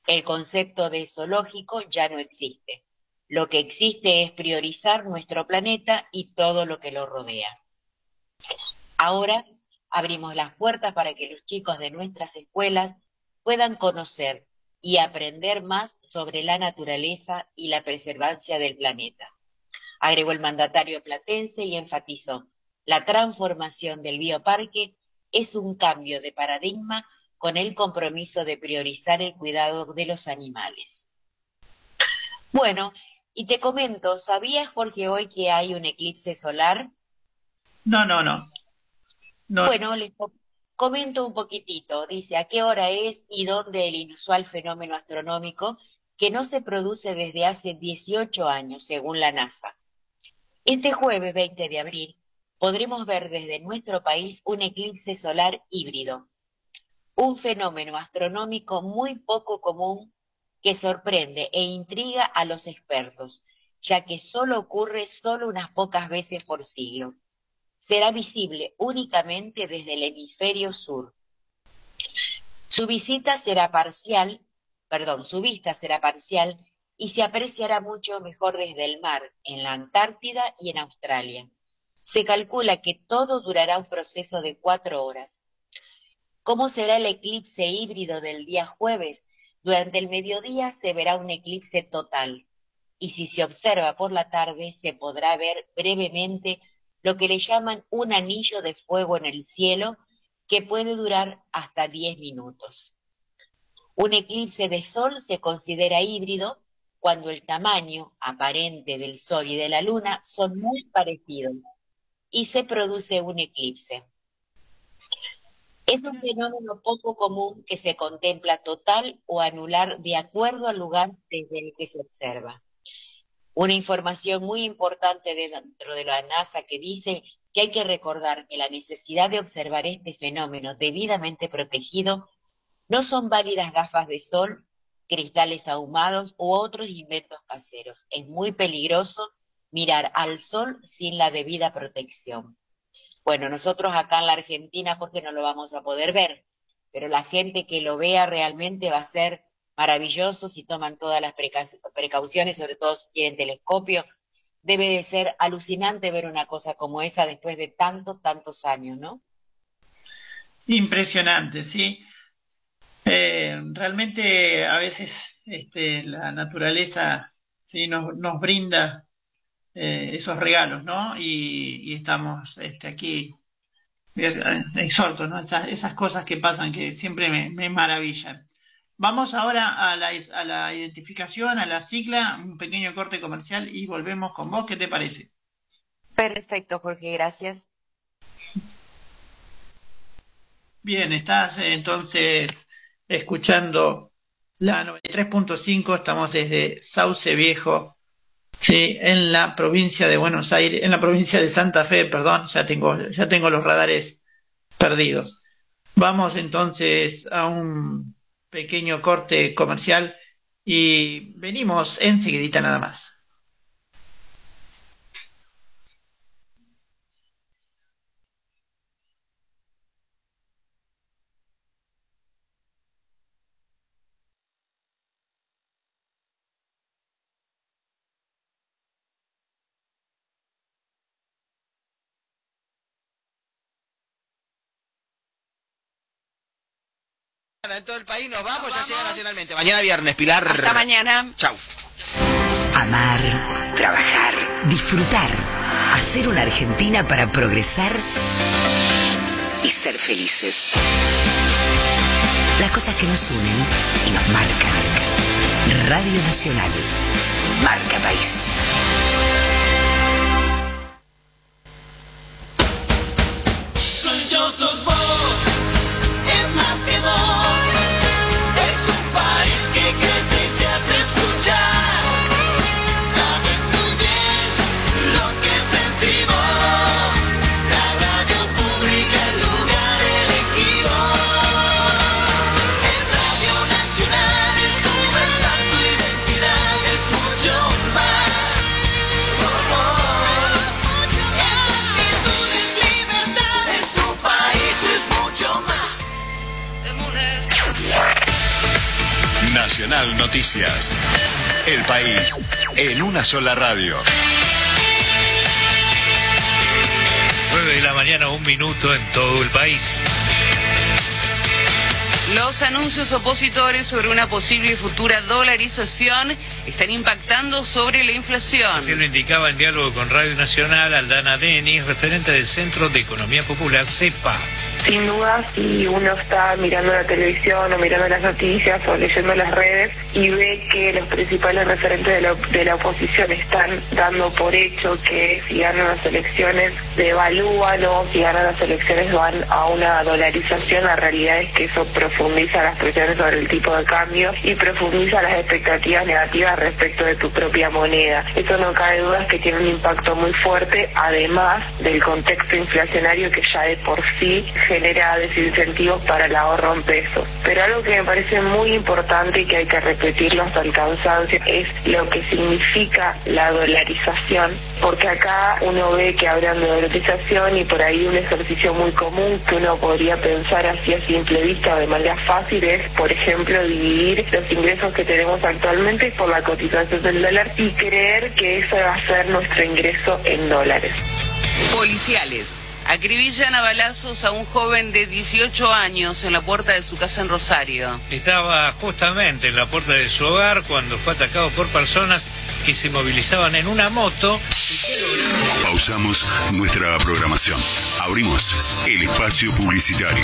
El concepto de zoológico ya no existe. Lo que existe es priorizar nuestro planeta y todo lo que lo rodea. Ahora abrimos las puertas para que los chicos de nuestras escuelas puedan conocer y aprender más sobre la naturaleza y la preservancia del planeta. Agregó el mandatario platense y enfatizó, la transformación del bioparque es un cambio de paradigma con el compromiso de priorizar el cuidado de los animales. Bueno, y te comento, ¿sabías, Jorge, hoy que hay un eclipse solar? No, no, no. no. Bueno, les comento un poquitito. Dice, ¿a qué hora es y dónde el inusual fenómeno astronómico que no se produce desde hace 18 años, según la NASA? Este jueves 20 de abril podremos ver desde nuestro país un eclipse solar híbrido, un fenómeno astronómico muy poco común que sorprende e intriga a los expertos, ya que solo ocurre solo unas pocas veces por siglo. Será visible únicamente desde el hemisferio sur. Su visita será parcial, perdón, su vista será parcial y se apreciará mucho mejor desde el mar, en la Antártida y en Australia. Se calcula que todo durará un proceso de cuatro horas. ¿Cómo será el eclipse híbrido del día jueves? Durante el mediodía se verá un eclipse total y si se observa por la tarde se podrá ver brevemente lo que le llaman un anillo de fuego en el cielo que puede durar hasta 10 minutos. Un eclipse de sol se considera híbrido cuando el tamaño aparente del sol y de la luna son muy parecidos y se produce un eclipse. Es un fenómeno poco común que se contempla total o anular de acuerdo al lugar desde el que se observa. Una información muy importante de dentro de la NASA que dice que hay que recordar que la necesidad de observar este fenómeno debidamente protegido no son válidas gafas de sol, cristales ahumados u otros inventos caseros. Es muy peligroso mirar al sol sin la debida protección. Bueno, nosotros acá en la Argentina porque no lo vamos a poder ver, pero la gente que lo vea realmente va a ser maravilloso si toman todas las preca- precauciones, sobre todo si tienen telescopio. Debe de ser alucinante ver una cosa como esa después de tantos, tantos años, ¿no? Impresionante, sí. Eh, realmente a veces este, la naturaleza sí, nos, brinda eh, esos regalos, ¿no? Y, estamos este, aquí eh, exhortos, ¿no? Esas, cosas que pasan que siempre me maravillan. Vamos ahora a la, a la identificación, a la sigla, un pequeño corte comercial y volvemos con vos. ¿Qué te parece? Perfecto, Jorge, gracias. Bien, estás eh, entonces escuchando la 93.5, estamos desde Sauce Viejo, sí, en la provincia de Buenos Aires, en la provincia de Santa Fe, perdón, ya tengo, ya tengo los radares perdidos. Vamos entonces a un pequeño corte comercial y venimos enseguidita nada más. Todo el país nos vamos, ya llega nacionalmente. Mañana viernes, Pilar. Hasta mañana. Chau. Amar, trabajar, disfrutar, hacer una Argentina para progresar y ser felices. Las cosas que nos unen y nos marcan. Radio Nacional. Marca País. Noticias. El país en una sola radio. 9 de la mañana, un minuto en todo el país. Los anuncios opositores sobre una posible futura dolarización están impactando sobre la inflación. Así lo indicaba en diálogo con Radio Nacional Aldana Denis, referente del Centro de Economía Popular, CEPA. Sin duda, si uno está mirando la televisión o mirando las noticias o leyendo las redes y ve que los principales referentes de la, oposición están dando por hecho que si ganan las elecciones devalúan o si ganan las elecciones van a una dolarización, la realidad es que eso profundiza las presiones sobre el tipo de cambio y profundiza las expectativas negativas respecto de tu propia moneda. Eso no cabe duda que tiene un impacto muy fuerte, además del contexto inflacionario que ya de por sí desincentivos para el ahorro en pesos. Pero algo que me parece muy importante y que hay que repetirlo hasta el cansancio es lo que significa la dolarización, porque acá uno ve que hablan de dolarización y por ahí un ejercicio muy común que uno podría pensar así a simple vista de manera fácil es, por ejemplo, dividir los ingresos que tenemos actualmente por la cotización del dólar y creer que eso va a ser nuestro ingreso en dólares. Policiales. Acribillan a balazos a un joven de 18 años en la puerta de su casa en Rosario. Estaba justamente en la puerta de su hogar cuando fue atacado por personas que se movilizaban en una moto. Pausamos nuestra programación. Abrimos el espacio publicitario.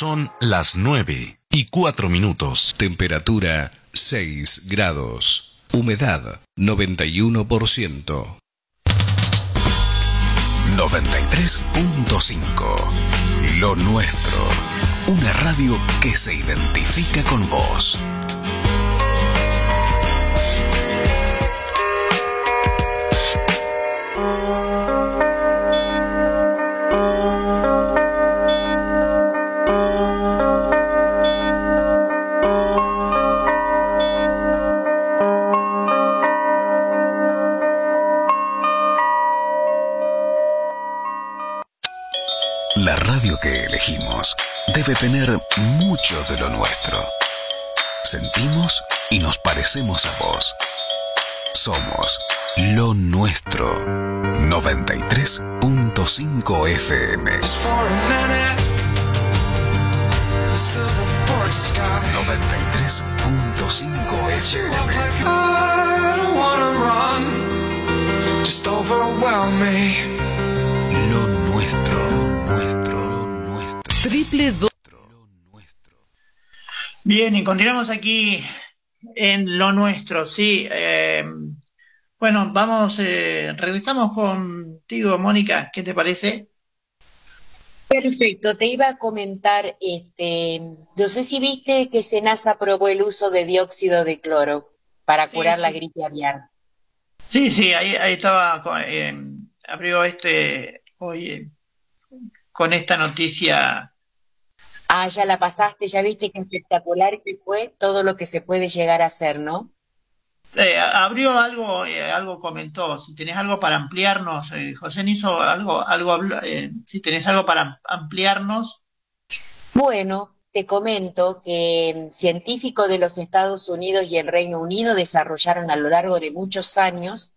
Son las 9 y 4 minutos. Temperatura 6 grados. Humedad 91%. 93.5. Lo nuestro. Una radio que se identifica con vos. Radio que elegimos debe tener mucho de lo nuestro. Sentimos y nos parecemos a vos. Somos lo nuestro. 93.5 FM. 93.5 FM. Lo nuestro, nuestro, nuestro. Triple do- Bien, y continuamos aquí en lo nuestro, sí. eh, bueno, vamos, eh, regresamos contigo, Mónica, ¿qué te parece? Perfecto, te iba a comentar, este, no sé si viste que Senasa aprobó el uso de dióxido de cloro para Sí, curar la gripe aviar. Sí, sí, ahí, ahí estaba, eh, abrió este, hoy, eh, con esta noticia. Ah, ya la pasaste, ya viste qué espectacular que fue todo lo que se puede llegar a hacer, ¿no? Eh, abrió algo, eh, algo comentó, si tenés algo para ampliarnos, eh, José hizo algo, algo, eh, si tenés algo para ampliarnos. Bueno, te comento que mm, científicos de los Estados Unidos y el Reino Unido desarrollaron a lo largo de muchos años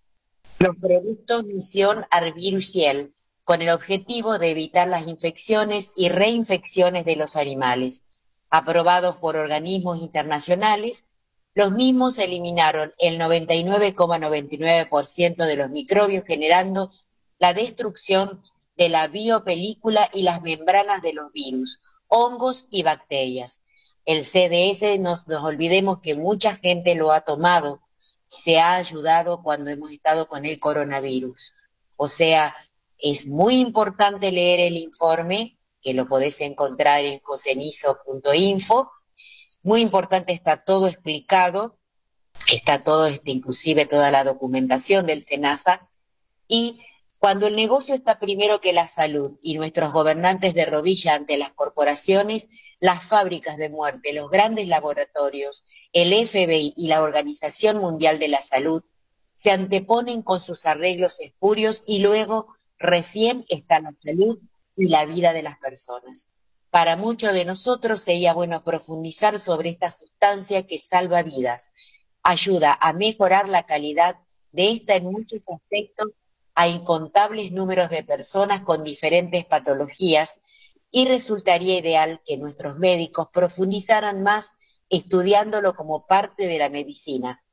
los productos Misión Arviruciel con el objetivo de evitar las infecciones y reinfecciones de los animales. Aprobados por organismos internacionales, los mismos eliminaron el 99,99% de los microbios, generando la destrucción de la biopelícula y las membranas de los virus, hongos y bacterias. El CDS, no nos olvidemos que mucha gente lo ha tomado, se ha ayudado cuando hemos estado con el coronavirus. O sea, es muy importante leer el informe, que lo podés encontrar en josenizo.info. Muy importante, está todo explicado, está todo, este, inclusive toda la documentación del SENASA. Y cuando el negocio está primero que la salud y nuestros gobernantes de rodilla ante las corporaciones, las fábricas de muerte, los grandes laboratorios, el FBI y la Organización Mundial de la Salud se anteponen con sus arreglos espurios y luego recién está la salud y la vida de las personas. Para muchos de nosotros sería bueno profundizar sobre esta sustancia que salva vidas, ayuda a mejorar la calidad de esta en muchos aspectos a incontables números de personas con diferentes patologías y resultaría ideal que nuestros médicos profundizaran más estudiándolo como parte de la medicina,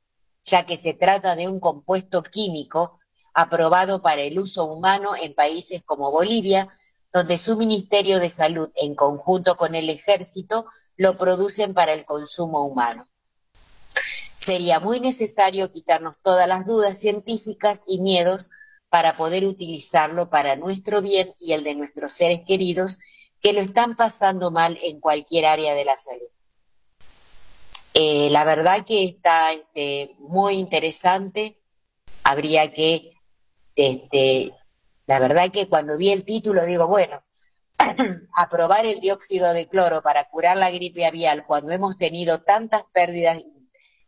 ya que se trata de un compuesto químico aprobado para el uso humano en países como Bolivia, donde su Ministerio de Salud, en conjunto con el Ejército, lo producen para el consumo humano. Sería muy necesario quitarnos todas las dudas científicas y miedos para poder utilizarlo para nuestro bien y el de nuestros seres queridos que lo están pasando mal en cualquier área de la salud. Eh, la verdad que está este, muy interesante. Habría que, este, la verdad que cuando vi el título digo, bueno, aprobar el dióxido de cloro para curar la gripe avial cuando hemos tenido tantas pérdidas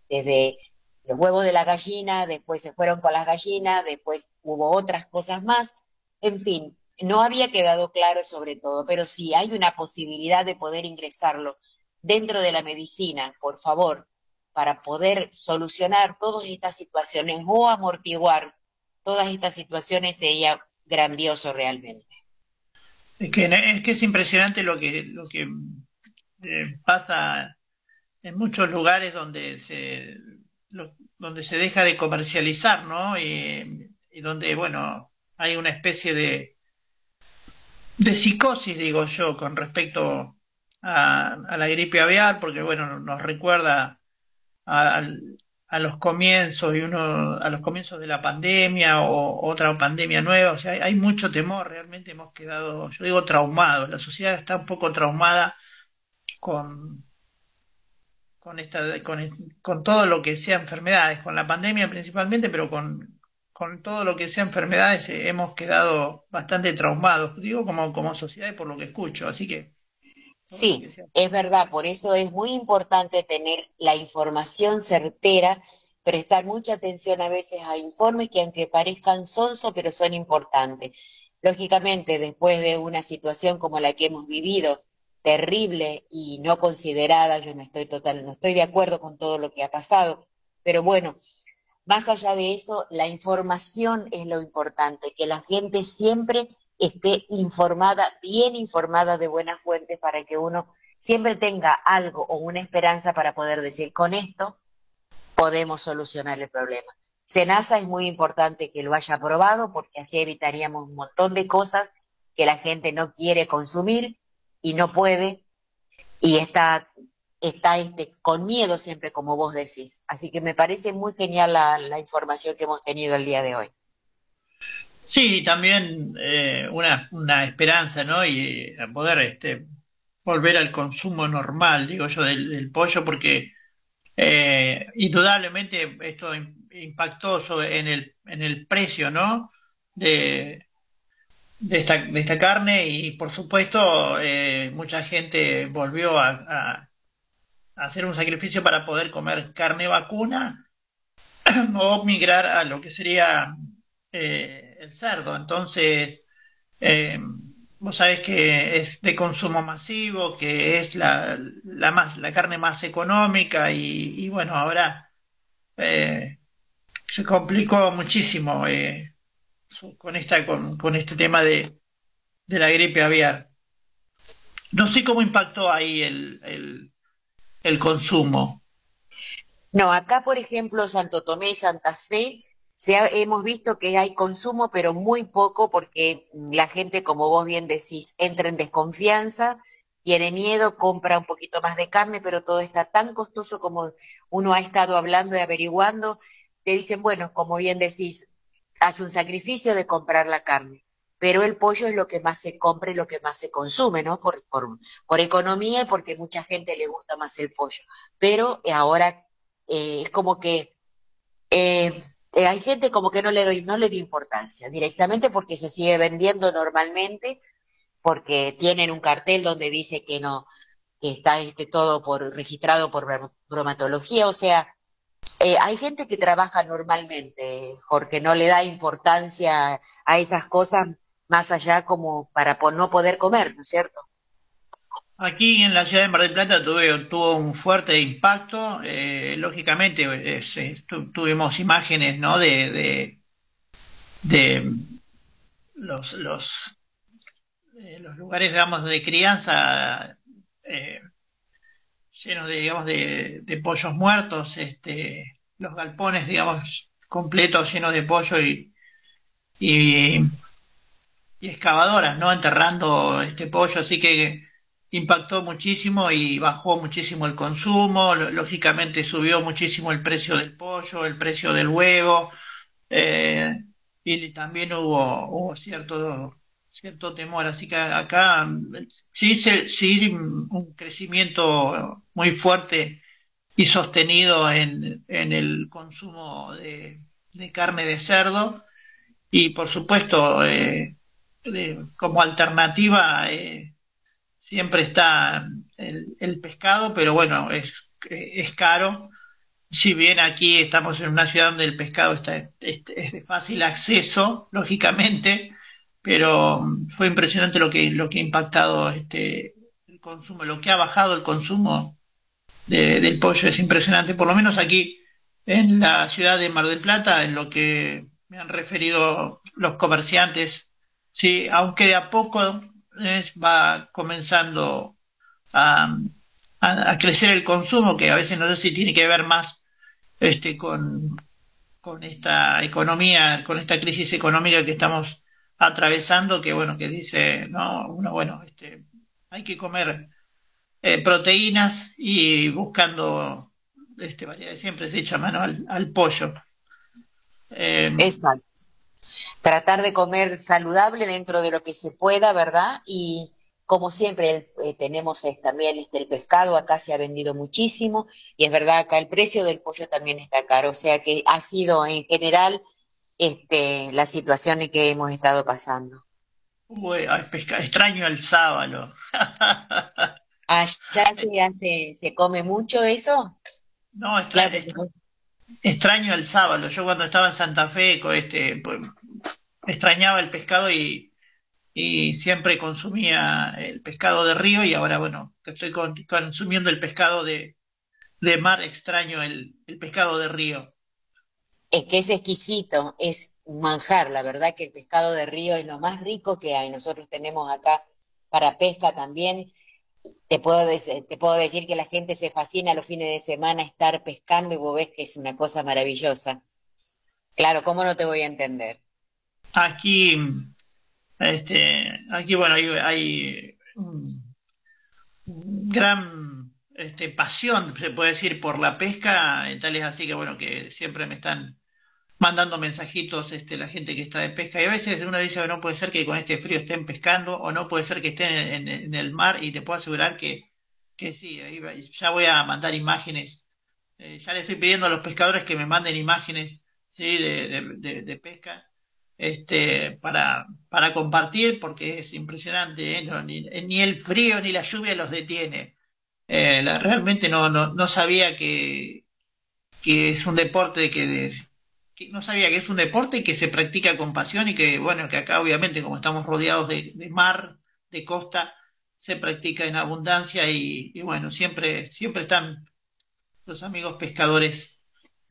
desde los huevos de la gallina, después se fueron con las gallinas, después hubo otras cosas más, en fin, no había quedado claro sobre todo, pero si hay una posibilidad de poder ingresarlo dentro de la medicina, por favor, para poder solucionar todas estas situaciones o amortiguar todas estas situaciones sería grandioso realmente. Es que es, que es impresionante lo que, lo que eh, pasa en muchos lugares donde se, donde se deja de comercializar, ¿no? Y, donde, bueno, hay una especie de, de psicosis, digo yo, con respecto a, a la gripe aviar, porque, bueno, nos recuerda al- a los comienzos y uno a los comienzos de la pandemia o otra pandemia nueva, o sea, hay, mucho temor, realmente hemos quedado, yo digo, traumados, la sociedad está un poco traumada con, con esta, con, con todo lo que sea enfermedades, con la pandemia principalmente, pero con, con todo lo que sea enfermedades eh, hemos quedado bastante traumados, digo, como, como sociedad y por lo que escucho, así que Sí, es verdad, por eso es muy importante tener la información certera, prestar mucha atención a veces a informes que aunque parezcan sonsos, pero son importantes. Lógicamente, después de una situación como la que hemos vivido, terrible y no considerada, yo no estoy total, no estoy de acuerdo con todo lo que ha pasado, pero bueno, más allá de eso, la información es lo importante, que la gente siempre esté informada, bien informada de buenas fuentes para que uno siempre tenga algo o una esperanza para poder decir, con esto podemos solucionar el problema. Senasa es muy importante que lo haya aprobado porque así evitaríamos un montón de cosas que la gente no quiere consumir y no puede y está, está este, con miedo siempre, como vos decís. Así que me parece muy genial la, la información que hemos tenido el día de hoy. Sí, también eh, una, una esperanza, ¿no? Y a poder este, volver al consumo normal, digo yo, del, pollo, porque eh, indudablemente esto im- impactó sobre- en el, en el precio, ¿no? De, de esta, de esta carne y por supuesto eh, mucha gente volvió a- a hacer un sacrificio para poder comer carne vacuna o migrar a lo que sería eh, el cerdo. Entonces, eh, vos sabés que es de consumo masivo, que es la, la más, la carne más económica y, bueno, ahora eh, se complicó muchísimo eh, con esta, con, con este tema de, de la gripe aviar. No sé cómo impactó ahí el, el, el consumo. No, acá, por ejemplo, Santo Tomé y Santa Fe, se hemos visto que hay consumo, pero muy poco, porque la gente, como vos bien decís, entra en desconfianza, tiene miedo, compra un poquito más de carne, pero todo está tan costoso como uno ha estado hablando y averiguando, te dicen, bueno, como bien decís, hace un sacrificio de comprar la carne, pero el pollo es lo que más se compra y lo que más se consume, ¿no? Por, por, economía y porque mucha gente le gusta más el pollo. Pero ahora eh, es como que eh, eh, hay gente como que no le doy, no le dio importancia directamente porque se sigue vendiendo normalmente, porque tienen un cartel donde dice que no, que está este todo por registrado por brom- bromatología, o sea, eh, hay gente que trabaja normalmente, Jorge, no le da importancia a esas cosas más allá como para no poder comer, ¿no es cierto? Aquí en la ciudad de Mar del Plata tuve, tuvo un fuerte impacto. eh, lógicamente, tuvimos imágenes, ¿no? de, de, los, eh, los lugares, digamos, de crianza eh, llenos de, digamos, de, de pollos muertos, este, los galpones, digamos, completos llenos de pollo y, y, y excavadoras, ¿no? Enterrando este pollo, así que impactó muchísimo y bajó muchísimo el consumo, lógicamente subió muchísimo el precio del pollo, el precio del huevo, eh, y también hubo, hubo cierto, cierto temor, así que acá sí, sí un crecimiento muy fuerte y sostenido en, en el consumo de, carne de cerdo. Y por supuesto eh, como alternativa eh, siempre está el, pescado, pero bueno, es, es caro. Si bien aquí estamos en una ciudad donde el pescado está, es, es de fácil acceso, lógicamente, pero fue impresionante lo que, lo que ha impactado este, el consumo, lo que ha bajado el consumo de- del pollo es impresionante, por lo menos aquí en la ciudad de Mar del Plata, en lo que me han referido los comerciantes, sí, aunque de a poco va comenzando a, crecer el consumo, que a veces no sé si tiene que ver más este, con, con esta economía, con esta crisis económica que estamos atravesando, que bueno, que dice, no, uno, bueno, este, hay que comer eh, proteínas y buscando este, variedades, siempre se echa mano al, al pollo. Eh, Exacto. Tratar de comer saludable dentro de lo que se pueda, ¿verdad? Y como siempre el- eh, tenemos eh, también este, el pescado, acá se ha vendido muchísimo y es verdad, acá el precio del pollo también está caro, o sea que ha sido en general este, la situación en que hemos estado pasando. pesca- extraño el sábalo. ¿Allá se hace, se come mucho eso? No, extra- Claro, extra- extraño el sábalo. Yo cuando estaba en Santa Fe, co- este, pues, extrañaba el pescado y, y siempre consumía el pescado de río y ahora, bueno, estoy con- consumiendo el pescado de, de mar, extraño el, el pescado de río. Es que es exquisito, es manjar, la verdad que el pescado de río es lo más rico que hay. Nosotros tenemos acá para pesca también. Te puedo, te puedo decir que la gente se fascina los fines de semana estar pescando y vos ves que es una cosa maravillosa. Claro, ¿cómo no te voy a entender? Aquí, este, aquí, bueno, hay, hay gran este, pasión, se puede decir, por la pesca, tal es así que, bueno, que siempre me están mandando mensajitos este, la gente que está de pesca. Y a veces uno dice, no puede ser que con este frío estén pescando o no puede ser que estén en, el mar y te puedo asegurar que, que sí, ahí va- ya voy a mandar imágenes, Eh, ya le estoy pidiendo a los pescadores que me manden imágenes ¿sí? de- de pesca este, para, para compartir porque es impresionante, ¿eh? Ni, ni el frío ni la lluvia los detiene. Eh, la- realmente no, no, no sabía que, que es un deporte que, no sabía que es un deporte y que se practica con pasión y que, bueno, que acá obviamente como estamos rodeados de, de mar, de costa, se practica en abundancia y, y bueno, siempre, siempre están los amigos pescadores,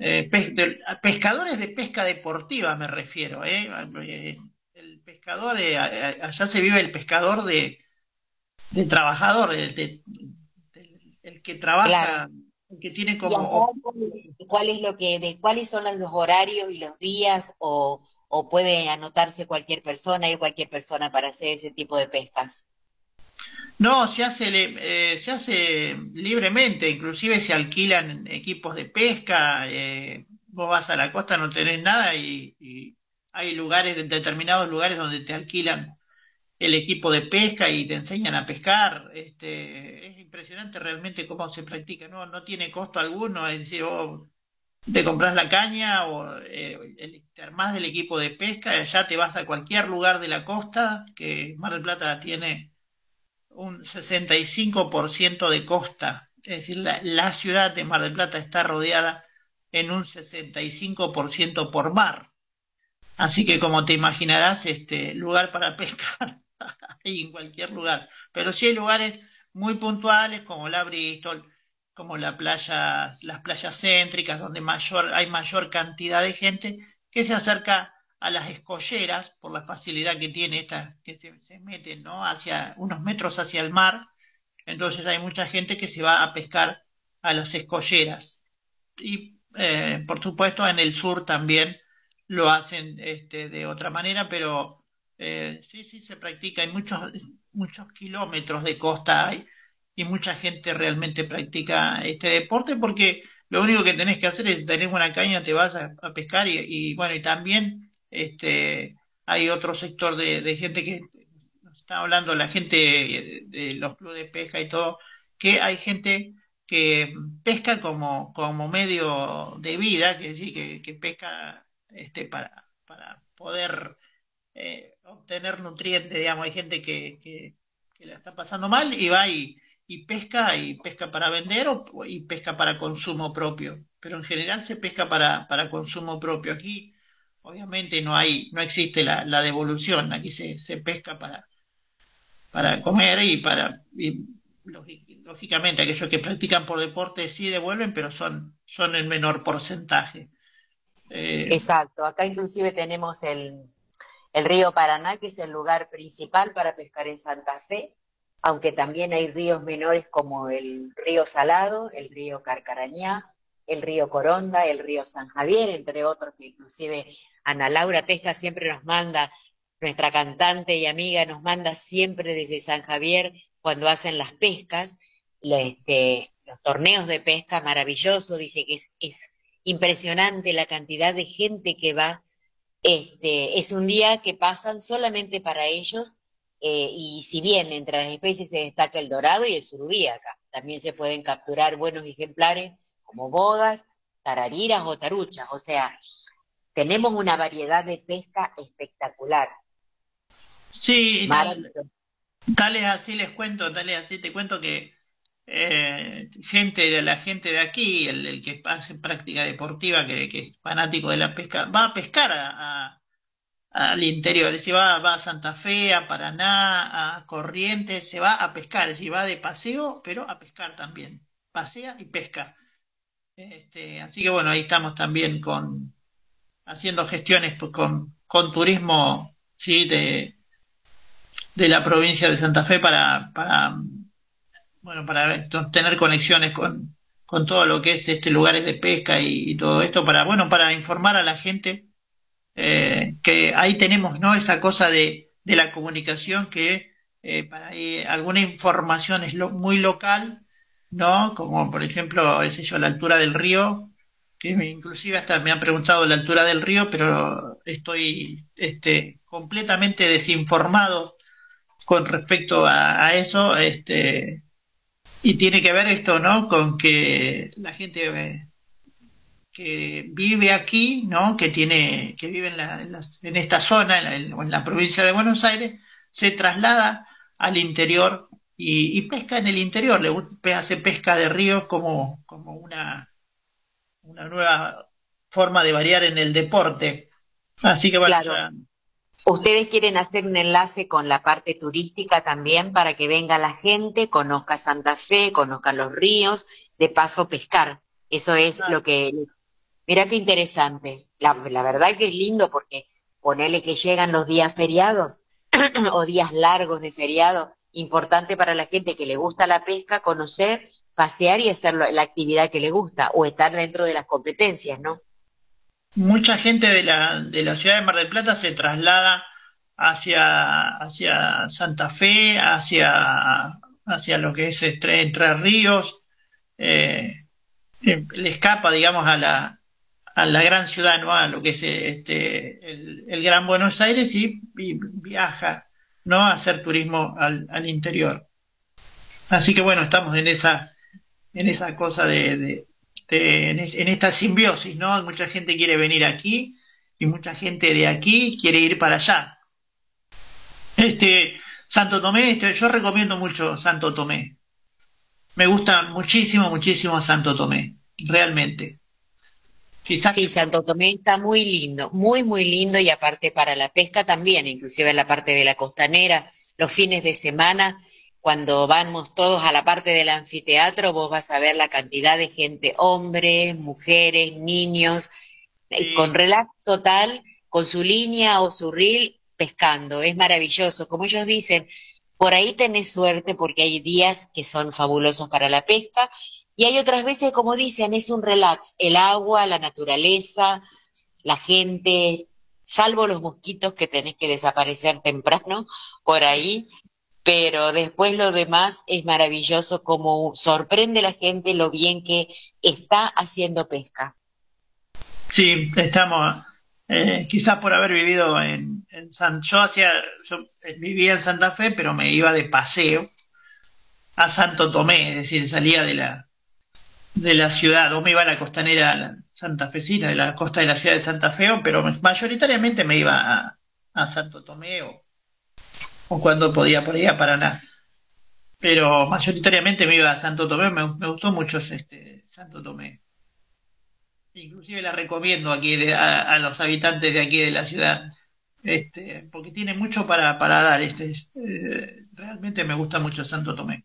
eh, pes- de- pescadores de pesca deportiva me refiero, ¿eh? Eh, El pescador, eh, allá se vive el pescador de, de trabajador, de- el que trabaja, Claro. el que tiene ¿Y como... allá cuál es, cuál es lo que, de cuáles son los horarios y los días o, o puede anotarse cualquier persona, ir cualquier persona para hacer ese tipo de pescas? No, se hace, eh, se hace libremente, inclusive se alquilan equipos de pesca, eh, vos vas a la costa, no tenés nada y, y hay lugares, determinados lugares donde te alquilan el equipo de pesca y te enseñan a pescar. Este, es impresionante realmente cómo se practica, no, no tiene costo alguno, es decir, vos te compras la caña o eh, el- te armás del equipo de pesca, ya te vas a cualquier lugar de la costa, que Mar del Plata tiene un 65% de costa, es decir, la, ciudad de Mar del Plata está rodeada en un 65% por mar. Así que como te imaginarás, este lugar para pescar hay en cualquier lugar. Pero sí hay lugares muy puntuales como la Bristol, como la playa, las playas céntricas, donde mayor, hay mayor cantidad de gente que se acerca a las escolleras por la facilidad que tiene esta, que se, se meten, ¿no? Hacia unos metros hacia el mar. Entonces hay mucha gente que se va a pescar a las escolleras. Y eh, por supuesto en el sur también lo hacen este, de otra manera, pero eh, sí, sí se practica. Hay muchos, muchos kilómetros de costa hay y mucha gente realmente practica este deporte porque lo único que tenés que hacer es tener una caña, te vas a, a pescar y, y, bueno, y también este, hay otro sector de, gente que está hablando, la gente de, los clubes de pesca y todo, que hay gente que pesca como, como medio de vida, que sí, que, pesca este, para, para poder eh, obtener nutrientes, digamos, hay gente que, que, que la está pasando mal y va y, y pesca, y pesca para vender o, y pesca para consumo propio, pero en general se pesca para, para consumo propio. Aquí obviamente no hay, no existe la, devolución, aquí se, pesca para, para comer y para, lógicamente aquellos que practican por deporte sí devuelven, pero son, son el menor porcentaje. Eh, Exacto, acá inclusive tenemos el, el río Paraná, que es el lugar principal para pescar en Santa Fe, aunque también hay ríos menores como el río Salado, el río Carcarañá, el río Coronda, el río San Javier, entre otros, que inclusive Ana Laura Testa siempre nos manda, nuestra cantante y amiga nos manda siempre desde San Javier cuando hacen las pescas, este, los torneos de pesca maravilloso, dice que es, es impresionante la cantidad de gente que va, este, es un día que pasan solamente para ellos, eh, y si bien entre las especies se destaca el dorado y el surubí acá, también se pueden capturar buenos ejemplares como bogas, tarariras o taruchas, o sea, tenemos una variedad de pesca espectacular. Sí, tal, tal es así les cuento, tal es así te cuento que eh, gente de la gente de aquí, el, el que hace práctica deportiva, que, que, es fanático de la pesca, va a pescar a, a, al interior, es decir, va, va, a Santa Fe, a Paraná, a Corrientes, se va a pescar, es decir, va de paseo, pero a pescar también, pasea y pesca. Este, así que bueno, ahí estamos también con haciendo gestiones pues, con, con turismo sí de, de la provincia de Santa Fe para, para bueno, para tener conexiones con, con todo lo que es este lugares de pesca y, todo esto, para, bueno, para informar a la gente eh, que ahí tenemos, ¿no? Esa cosa de, de la comunicación que eh, para ahí alguna información es lo, muy local, ¿no? Como por ejemplo, ese yo, la altura del río, inclusive hasta me han preguntado la altura del río, pero estoy este, completamente desinformado con respecto a, eso, este, y tiene que ver esto, ¿no? Con que la gente que vive aquí, ¿no? Que tiene, que vive en, la, en, la, en esta zona, en la, en la, provincia de Buenos Aires, se traslada al interior y, pesca en el interior, le hace pesca de ríos como, como una, una nueva forma de variar en el deporte. Así que bueno, claro. ya, Ustedes quieren hacer un enlace con la parte turística también para que venga la gente, conozca Santa Fe, conozca los ríos, de paso pescar. Eso es claro. lo que... Mira qué interesante. La, la, verdad que es lindo porque ponerle que llegan los días feriados o días largos de feriado, importante para la gente que le gusta la pesca, conocer, pasear y hacer la actividad que le gusta o estar dentro de las competencias, ¿no? mucha gente de la, de la ciudad de Mar del Plata se traslada hacia, hacia Santa Fe, hacia, hacia lo que es Entre, Ríos, eh, le escapa, digamos, a la, a la gran ciudad, ¿no? a lo que es este, el, el Gran Buenos Aires y, y, viaja ¿no? a hacer turismo al, al, interior. Así que bueno, estamos en esa, en esa cosa de, en, en, esta simbiosis, ¿no? Mucha gente quiere venir aquí y mucha gente de aquí quiere ir para allá. Este, Santo Tomé, este, yo recomiendo mucho Santo Tomé. Me gusta muchísimo, muchísimo Santo Tomé, realmente. Quizás sí, Santo Tomé está muy lindo, muy, muy lindo y aparte para la pesca también, inclusive en la parte de la costanera, los fines de semana cuando vamos todos a la parte del anfiteatro, vos vas a ver la cantidad de gente, hombres, mujeres, niños, sí. con relax total, con su línea o su reel pescando. Es maravilloso. Como ellos dicen, por ahí tenés suerte porque hay días que son fabulosos para la pesca y hay otras veces, como dicen, es un relax. El agua, la naturaleza, la gente, salvo los mosquitos que tenés que desaparecer temprano por ahí, pero después lo demás es maravilloso como sorprende la gente lo bien que está haciendo pesca. Sí, estamos, eh, quizás por haber vivido en, en San, yo hacía, yo eh, vivía en Santa Fe, pero me iba de paseo a Santo Tomé, es decir, salía de la, de la ciudad, o me iba a la costanera la santafesina, de la costa de la ciudad de Santa Fe, pero mayoritariamente me iba a, a Santo Tomé o, o cuando podía por ahí a Paraná. Pero mayoritariamente me iba a Santo Tomé, me, me gustó mucho este Santo Tomé. Inclusive la recomiendo aquí de- a, a los habitantes de aquí de la ciudad, este, porque tiene mucho para, para dar. Este, eh, realmente me gusta mucho Santo Tomé.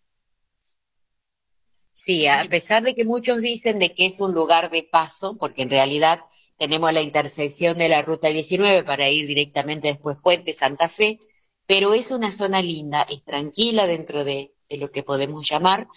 Sí, a pesar de que muchos dicen de que es un lugar de paso, porque en realidad tenemos la intersección de la Ruta 19 para ir directamente después Puente Santa Fe, pero es una zona linda, es tranquila dentro de, de lo que podemos llamar,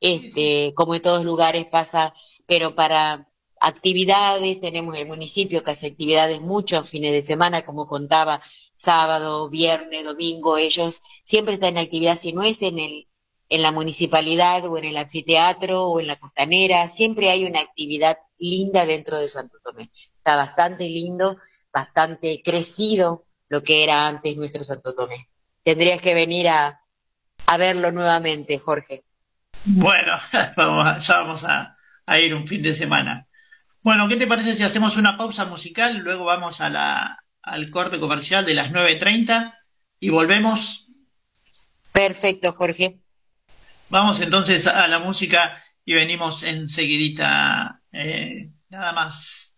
este, como en todos lugares pasa, pero para actividades, tenemos el municipio que hace actividades muchos fines de semana, como contaba, sábado, viernes, domingo, ellos siempre están en actividad, si no es en el, en la municipalidad o en el anfiteatro o en la costanera, siempre hay una actividad linda dentro de Santo Tomé. Está bastante lindo, bastante crecido lo que era antes nuestro Santo Tomé. Tendrías que venir a, a verlo nuevamente, Jorge. Bueno, vamos a- ya vamos a, a ir un fin de semana. Bueno, ¿qué te parece si hacemos una pausa musical? Luego vamos a la, al corte comercial de las 9.30 y volvemos. Perfecto, Jorge. Vamos entonces a la música y venimos enseguidita. eh, nada más.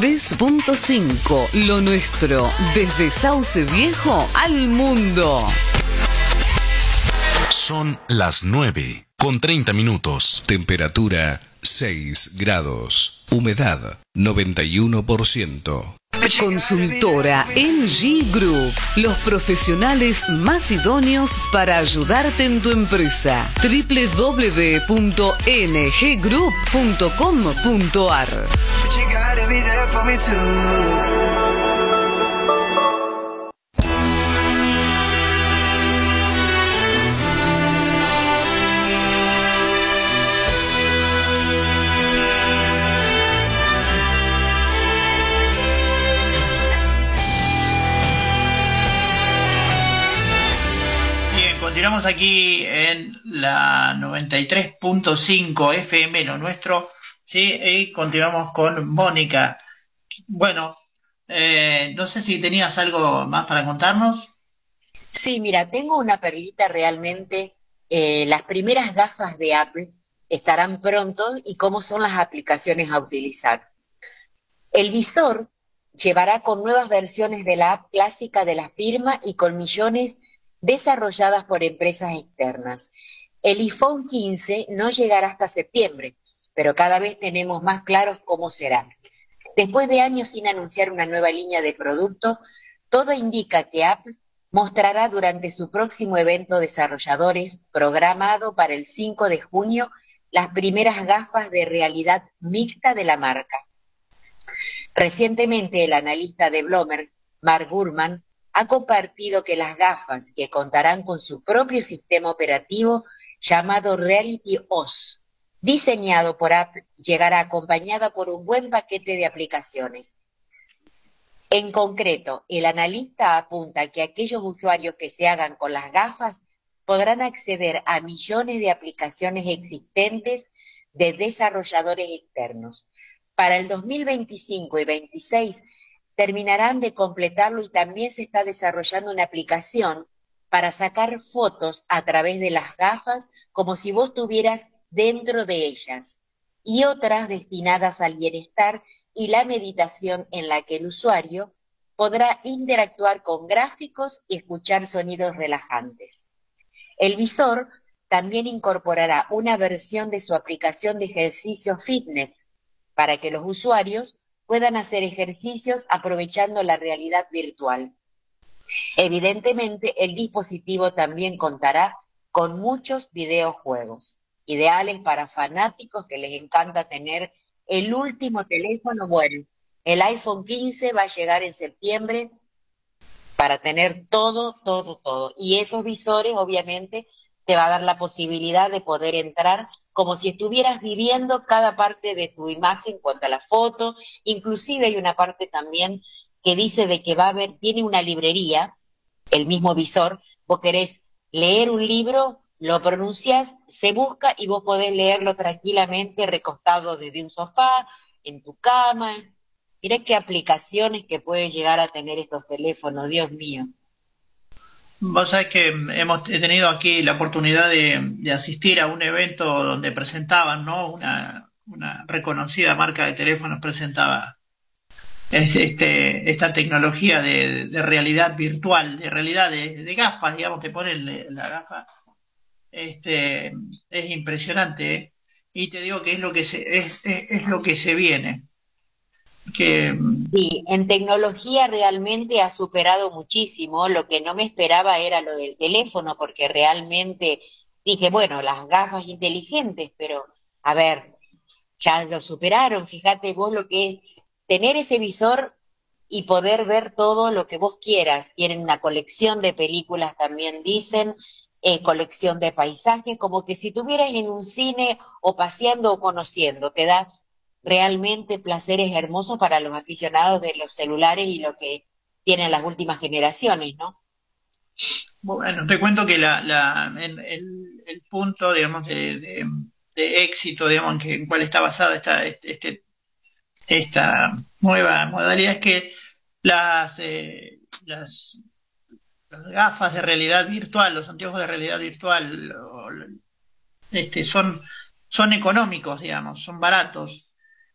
93.5, lo nuestro, desde Sauce Viejo al mundo. Son las 9 con 30 minutos. Temperatura 6 grados. Humedad 91%. Consultora NG Group, los profesionales más idóneos para ayudarte en tu empresa. www.nggroup.com.ar be there for me too. Continuamos aquí en la 93.5 FM, lo nuestro, ¿sí? Y continuamos con Mónica. Bueno, eh, no sé si tenías algo más para contarnos. Sí, mira, tengo una perlita realmente. eh, las primeras gafas de Apple estarán pronto y cómo son las aplicaciones a utilizar. El visor llevará con nuevas versiones de la app clásica de la firma y con millones desarrolladas por empresas externas. El iPhone 15 no llegará hasta septiembre, pero cada vez tenemos más claros cómo será. Después de años sin anunciar una nueva línea de producto, todo indica que Apple mostrará durante su próximo evento desarrolladores, programado para el 5 de junio, las primeras gafas de realidad mixta de la marca. Recientemente, el analista de Bloomberg, Mark Gurman, ha compartido que las gafas, que contarán con su propio sistema operativo llamado Reality OS, diseñado por Apple, llegará acompañada por un buen paquete de aplicaciones. En concreto, el analista apunta que aquellos usuarios que se hagan con las gafas podrán acceder a millones de aplicaciones existentes de desarrolladores externos. Para el 2025 y 2026 terminarán de completarlo y también se está desarrollando una aplicación para sacar fotos a través de las gafas como si vos estuvieras dentro de ellas y otras destinadas al bienestar y la meditación en la que el usuario podrá interactuar con gráficos y escuchar sonidos relajantes. El visor también incorporará una versión de su aplicación de ejercicio fitness para que los usuarios puedan hacer ejercicios aprovechando la realidad virtual. Evidentemente, el dispositivo también contará con muchos videojuegos, ideales para fanáticos que les encanta tener el último teléfono. Bueno, el iPhone 15 va a llegar en septiembre para tener todo, todo, todo. Y esos visores, obviamente, te va a dar la posibilidad de poder entrar como si estuvieras viviendo cada parte de tu imagen en cuanto a la foto. Inclusive hay una parte también que dice de que va a haber, tiene una librería, el mismo visor, vos querés leer un libro, lo pronuncias, se busca y vos podés leerlo tranquilamente recostado desde un sofá, en tu cama. Mirá qué aplicaciones que pueden llegar a tener estos teléfonos, Dios mío. Vos sabés que hemos tenido aquí la oportunidad de, de asistir a un evento donde presentaban, ¿no? Una, una reconocida marca de teléfonos presentaba es- este, esta tecnología de, de realidad virtual, de realidad de, de gafas, digamos, te ponen la gafa. Este, es impresionante, ¿eh? Y te digo que es lo que se, es, es, lo que se viene. Que, Sí, en tecnología realmente ha superado muchísimo. Lo que no me esperaba era lo del teléfono, porque realmente dije, bueno, las gafas inteligentes, pero a ver, ya lo superaron. Fíjate vos lo que es tener ese visor y poder ver todo lo que vos quieras. Tienen una colección de películas, también dicen, colección de paisajes, como que si estuvieras en un cine o paseando o conociendo, te da realmente placeres hermosos para los aficionados de los celulares y lo que tienen las últimas generaciones, ¿no? Bueno, te cuento que la, la, el, el- punto, digamos, de, éxito, digamos, en, que, en cuál está basada esta, este, esta nueva modalidad es que las, eh, las, las gafas de realidad virtual, los anteojos de realidad virtual, este, son, son económicos, digamos, son baratos.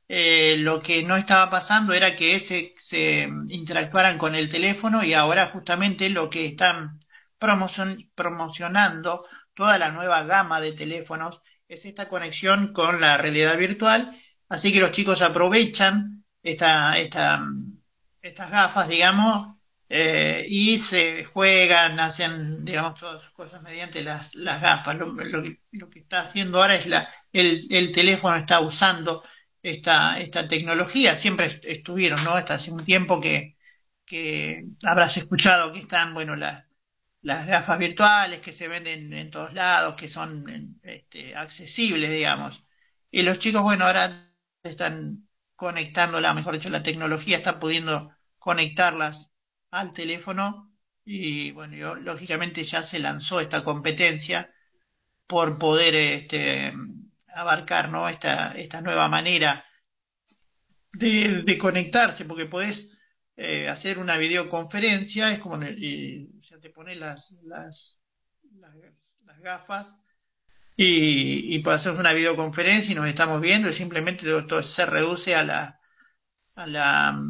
Eh, lo que no estaba pasando era que se, se interactuaran con el teléfono y ahora justamente lo que están promocion- promocionando toda la nueva gama de teléfonos es esta conexión con la realidad virtual. Así que los chicos aprovechan esta, esta, estas gafas, digamos, eh, y se juegan, hacen, digamos, todas sus cosas mediante las, las gafas. Lo, lo lo que está haciendo ahora es la, el, el teléfono está usando esta, esta tecnología. Siempre est- estuvieron, ¿no? Hasta hace un tiempo que, que habrás escuchado que están, bueno, las, las gafas virtuales que se venden en todos lados, que son este, accesibles, digamos. Y los chicos, bueno, ahora están conectándola, mejor dicho, la tecnología está pudiendo conectarlas al teléfono y bueno, yo, lógicamente ya se lanzó esta competencia por poder este, abarcar, ¿no? esta, esta nueva manera de, conectarse, porque podés eh, hacer una videoconferencia, es como, ya te pones las, las, gafas y, y hacer una videoconferencia y nos estamos viendo y simplemente todo esto se reduce a la, a la,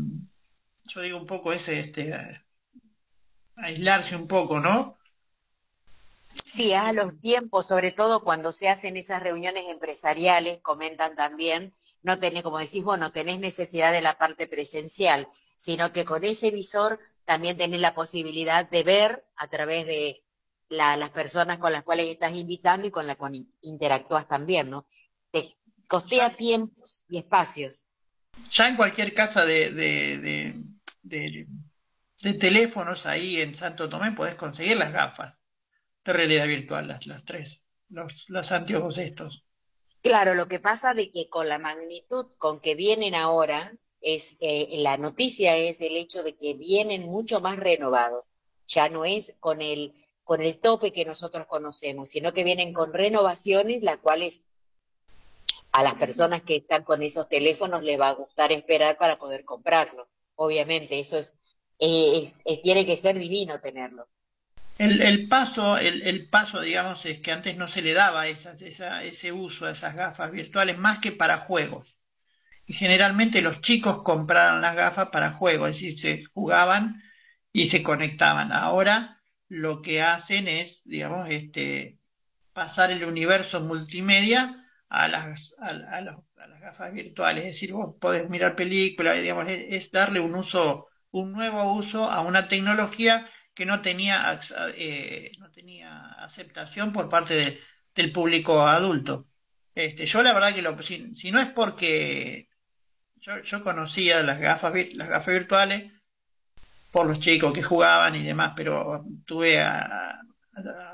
yo digo un poco ese, este, aislarse un poco, ¿no? Sí, a los tiempos, sobre todo cuando se hacen esas reuniones empresariales, comentan también, no tenés, como decís vos, no tenés necesidad de la parte presencial, sino que con ese visor también tenés la posibilidad de ver a través de la- las personas con las cuales estás invitando y con las que interactúas también, ¿no? Te costea tiempos y espacios. Ya en cualquier casa de, de, de, de- teléfonos ahí en Santo Tomé podés conseguir las gafas de realidad virtual, las, las tres, los, los anteojos estos. Claro, lo que pasa de que con la magnitud con que vienen ahora, es eh, la noticia es el hecho de que vienen mucho más renovados. Ya no es con el, con el tope que nosotros conocemos, sino que vienen con renovaciones, las cuales a las personas que están con esos teléfonos les va a gustar esperar para poder comprarlo. Obviamente, eso es, es- tiene que ser divino tenerlo. El, el paso, el, el paso, digamos, es que antes no se le daba ese uso a esas gafas virtuales más que para juegos. Y generalmente los chicos compraron las gafas para juegos, es decir, se jugaban y se conectaban. Ahora lo que hacen es, digamos, este, pasar el universo multimedia a las, a, las gafas virtuales. Es decir, vos podés mirar películas, digamos, es, darle un uso, un nuevo uso a una tecnología que no tenía, eh, no tenía aceptación por parte de- del público adulto. Este, yo la verdad que lo, si, si no es porque yo, yo conocía las gafas, las gafas virtuales por los chicos que jugaban y demás, pero tuve a-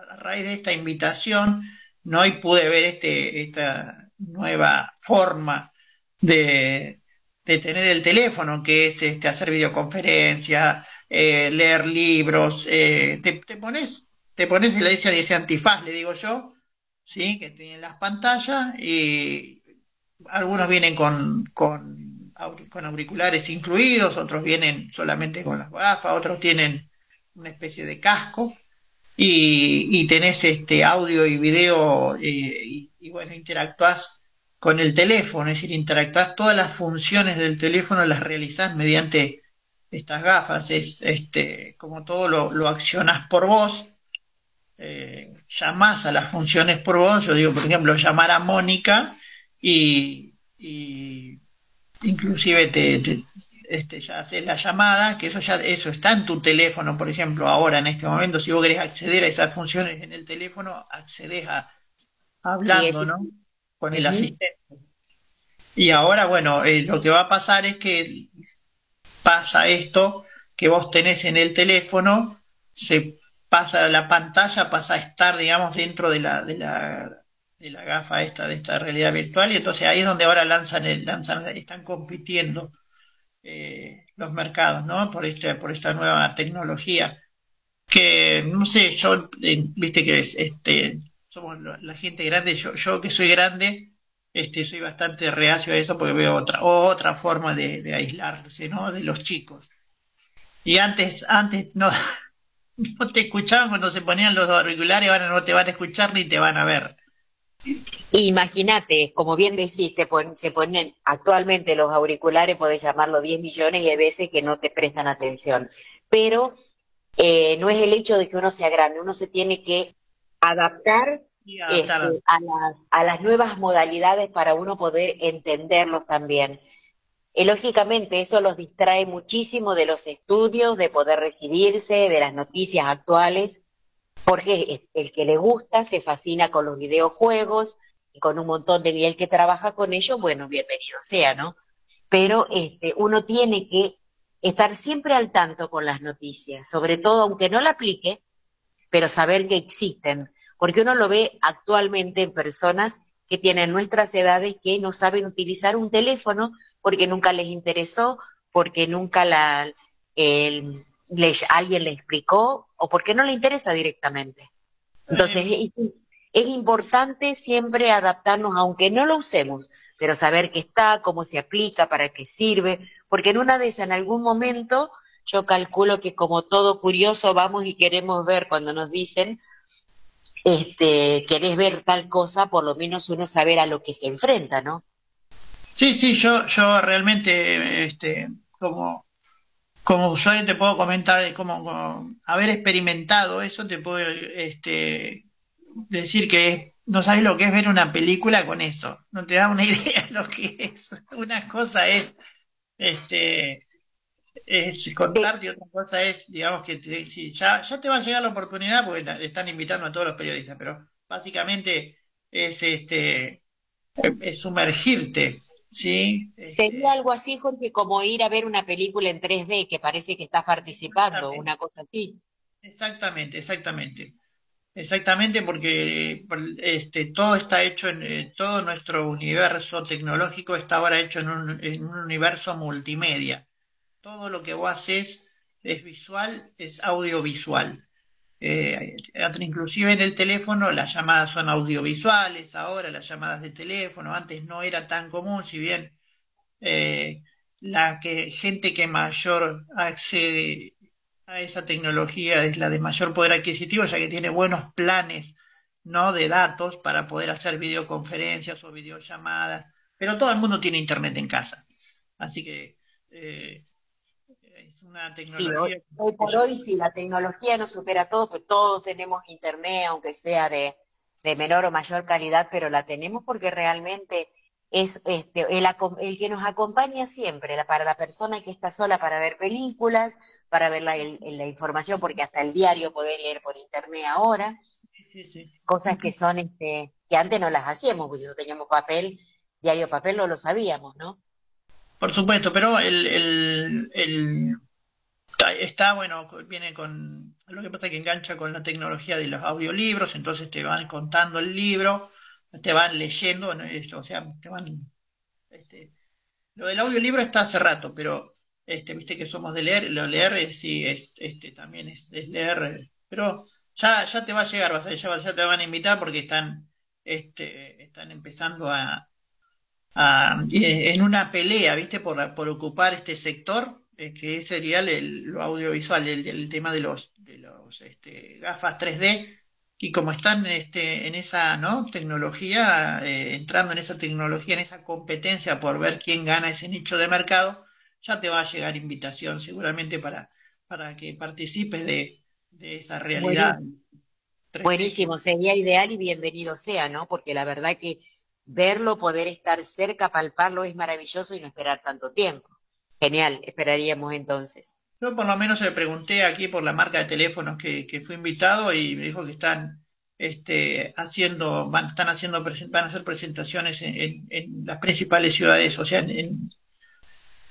a raíz de esta invitación, ¿no? Y pude ver este, esta nueva forma de, de tener el teléfono, que es este, hacer videoconferencias, eh, leer libros, eh, te, te pones, te pones la ese, ese antifaz, le digo yo, ¿sí? Que tienen las pantallas y algunos vienen con, con, con auriculares incluidos, otros vienen solamente con las gafas, otros tienen una especie de casco y, y tenés este audio y video eh, y, y bueno, interactuás con el teléfono, es decir, interactuás todas las funciones del teléfono, las realizás mediante estas gafas, es este, como todo lo, lo accionás por voz, eh, llamás a las funciones por voz, yo digo, por ejemplo, llamar a Mónica y, y inclusive te, te- este, ya haces la llamada, que eso ya eso está en tu teléfono, por ejemplo, ahora en este momento, si vos querés acceder a esas funciones en el teléfono, accedes a hablando, ¿no? Con el asistente. Y ahora, bueno, eh, lo que va a pasar es que pasa esto que vos tenés en el teléfono, se pasa la pantalla, pasa a estar, digamos, dentro de la, de la, de la gafa esta, de esta realidad virtual, y entonces ahí es donde ahora lanzan el, lanzan, están compitiendo eh, los mercados, ¿no? Por este, por esta nueva tecnología. Que, no sé, yo, eh, viste que es, este, somos la gente grande, yo, yo que soy grande, este, soy bastante reacio a eso porque veo otra, otra forma de, de aislarse, ¿no? De los chicos. Y antes, antes no, no te escuchaban cuando se ponían los auriculares, ahora no te van a escuchar ni te van a ver. Imagínate, como bien decís, te pon- se ponen actualmente los auriculares, podés llamarlo 10 millones y hay veces que no te prestan atención. Pero eh, no es el hecho de que uno sea grande, uno se tiene que adaptar este, a las, a las nuevas modalidades para uno poder entenderlos también. Y lógicamente eso los distrae muchísimo de los estudios, de poder recibirse, de las noticias actuales, porque el que le gusta se fascina con los videojuegos y con un montón de, y el que trabaja con ellos, bueno, bienvenido sea, ¿no? Pero este, uno tiene que estar siempre al tanto con las noticias, sobre todo aunque no la aplique, pero saber que existen, porque uno lo ve actualmente en personas que tienen nuestras edades que no saben utilizar un teléfono porque nunca les interesó, porque nunca la, les- alguien le explicó o porque no le interesa directamente. Entonces, es, es importante siempre adaptarnos, aunque no lo usemos, pero saber qué está, cómo se aplica, para qué sirve, porque en una de esas, en algún momento, yo calculo que como todo curioso vamos y queremos ver cuando nos dicen, este, querés ver tal cosa, por lo menos uno saber a lo que se enfrenta, ¿no? Sí, sí, yo, yo realmente, este, como, como usuario te puedo comentar, de cómo, cómo haber experimentado eso, te puedo, este, decir que no sabes lo que es ver una película con eso, no te da una idea de lo que es. Una cosa es, este, es contarte y otra cosa es, digamos, que te, ya, ya te va a llegar la oportunidad porque están invitando a todos los periodistas, pero básicamente es, este, es sumergirte, ¿sí? Sería algo así, Jorge, como ir a ver una película en 3D, que parece que estás participando, una cosa así. Exactamente, exactamente. Exactamente, porque por- este, todo está hecho en eh, todo nuestro universo tecnológico está ahora hecho en un, en un universo multimedia. Todo lo que vos haces es visual, es audiovisual. Eh, inclusive en el teléfono las llamadas son audiovisuales, ahora las llamadas de teléfono, antes no era tan común, si bien eh, la que gente que mayor accede a esa tecnología es la de mayor poder adquisitivo, ya que tiene buenos planes, ¿no? de datos para poder hacer videoconferencias o videollamadas, pero todo el mundo tiene internet en casa. Así que eh, es una Sí, tecnología hoy, hoy por hoy, si la tecnología nos supera todo, pues todos tenemos internet, aunque sea de, de menor o mayor calidad, pero la tenemos porque realmente es este, el, que nos acompaña siempre, la- para la persona que está sola para ver películas, para ver la, el- la información, porque hasta el diario poder leer por internet ahora, Sí, sí. cosas que son, este, que antes no las hacíamos, porque no teníamos papel, diario papel no lo sabíamos, ¿no? Por supuesto, pero el, el- está, bueno, viene con, lo que pasa es que engancha con la tecnología de los audiolibros, entonces te van contando el libro, te van leyendo, ¿no? O sea, te van, este, lo del audiolibro está hace rato, pero, este, viste que somos de leer, lo leer es, sí, es, este, también es, leer, pero ya, ya te va a llegar, vas a- ya, ya te van a invitar porque están, este, están empezando a a- eh, en una pelea, ¿viste? Por, por ocupar este sector, que sería el, lo audiovisual, el, el tema de los, de los este, gafas 3D, y como están este, en esa, ¿no? tecnología, eh, entrando en esa tecnología, en esa competencia por ver quién gana ese nicho de mercado, ya te va a llegar invitación seguramente para, para que participes de, de esa realidad. Buenísimo, sería ideal y bienvenido sea, ¿no? Porque la verdad que verlo, poder estar cerca, palparlo es maravilloso y no esperar tanto tiempo. Genial, esperaríamos entonces. Yo por lo menos le pregunté aquí por la marca de teléfonos que, que fui invitado y me dijo que están este, haciendo, van, están haciendo, van a hacer presentaciones en, en- las principales ciudades, o sea, en, en-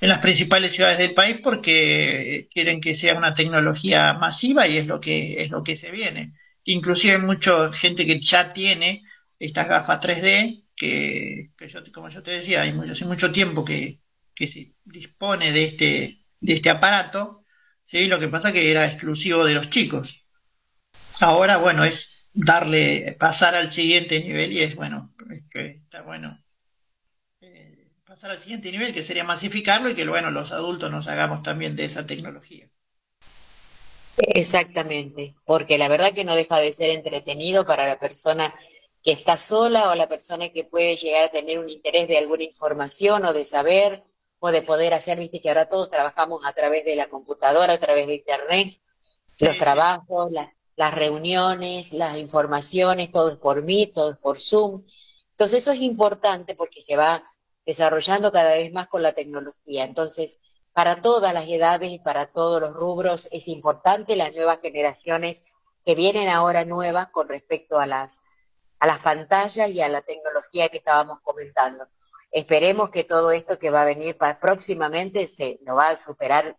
las principales ciudades del país porque quieren que sea una tecnología masiva y es lo que es lo que se viene. Inclusive mucha gente que ya tiene estas gafas 3D que, que yo, como yo te decía, hay mucho, hace mucho tiempo que, que se dispone de este de este aparato, ¿sí? Lo que pasa que era exclusivo de los chicos. Ahora, bueno, es darle, pasar al siguiente nivel y es bueno, es que está bueno eh, pasar al siguiente nivel que sería masificarlo y que bueno, los adultos nos hagamos también de esa tecnología. Exactamente, porque la verdad que no deja de ser entretenido para la persona que está sola o la persona que puede llegar a tener un interés de alguna información o de saber o de poder hacer, viste que ahora todos trabajamos a través de la computadora, a través de internet, los trabajos, las, las reuniones, las informaciones, todo es por Meet, todo es por Zoom. Entonces eso es importante porque se va desarrollando cada vez más con la tecnología. Entonces, para todas las edades y para todos los rubros es importante las nuevas generaciones que vienen ahora nuevas con respecto a las, a las pantallas y a la tecnología que estábamos comentando. Esperemos que todo esto que va a venir próximamente se nos va a superar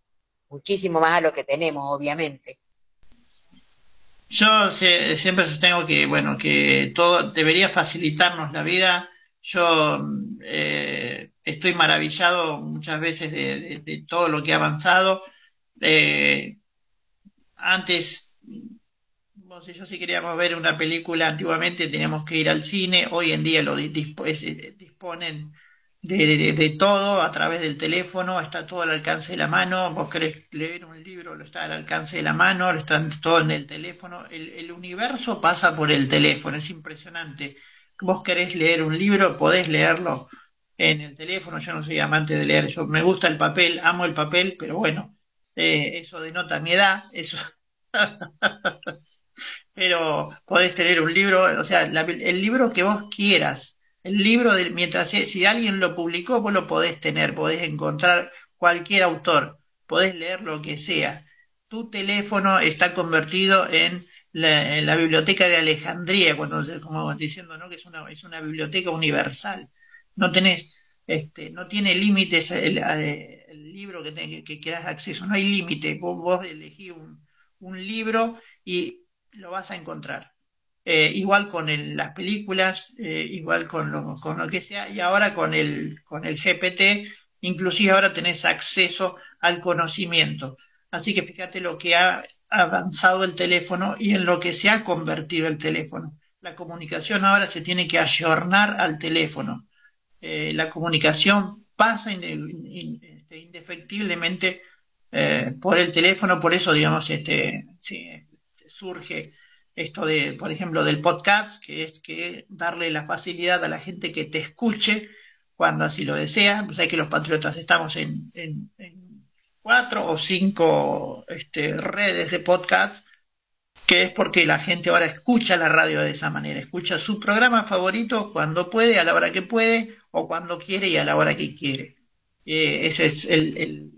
muchísimo más a lo que tenemos, obviamente. Yo siempre sostengo que, bueno, que todo debería facilitarnos la vida. Yo eh, estoy maravillado muchas veces de todo lo que ha avanzado. Eh, antes, yo si queríamos ver una película antiguamente teníamos que ir al cine. Hoy en día lo di- dispo- es- eh, disponen de, todo a través del teléfono, está todo al alcance de la mano. Vos querés leer un libro, lo está al alcance de la mano, lo está todo en el teléfono. El, el universo pasa por el teléfono, es impresionante. Vos querés leer un libro, podés leerlo en el teléfono. Yo no soy amante de leer, yo me gusta el papel, amo el papel, pero bueno, eh, eso denota mi edad, eso. Pero podés tener un libro, o sea, el libro que vos quieras. El libro, de, mientras si alguien lo publicó, vos lo podés tener, podés encontrar cualquier autor, podés leer lo que sea. Tu teléfono está convertido en la, biblioteca de Alejandría, cuando como diciendo, ¿no? que es una, es una biblioteca universal. No tenés, este, no tiene límites el, eh, libro que, te- que quieras acceso, no hay límite. Vos, vos elegís un libro y lo vas a encontrar. Eh, igual con las películas, eh, igual con lo, con lo que sea, y ahora con el, con el GPT, inclusive ahora tenés acceso al conocimiento. Así que fíjate lo que ha avanzado el teléfono y en lo que se ha convertido el teléfono. La comunicación ahora se tiene que ayornar al teléfono. Eh, la comunicación pasa este, indefectiblemente por el teléfono, por eso, digamos, este, surge esto de, por ejemplo, del podcast, que es que darle la facilidad a la gente que te escuche cuando así lo desea. Pues hay que los patriotas estamos en, en- cuatro o cinco este, redes de podcast, que es porque la gente ahora escucha la radio de esa manera, escucha su programa favorito cuando puede, a la hora que puede, o cuando quiere y a la hora que quiere. Eh, ese es el, el-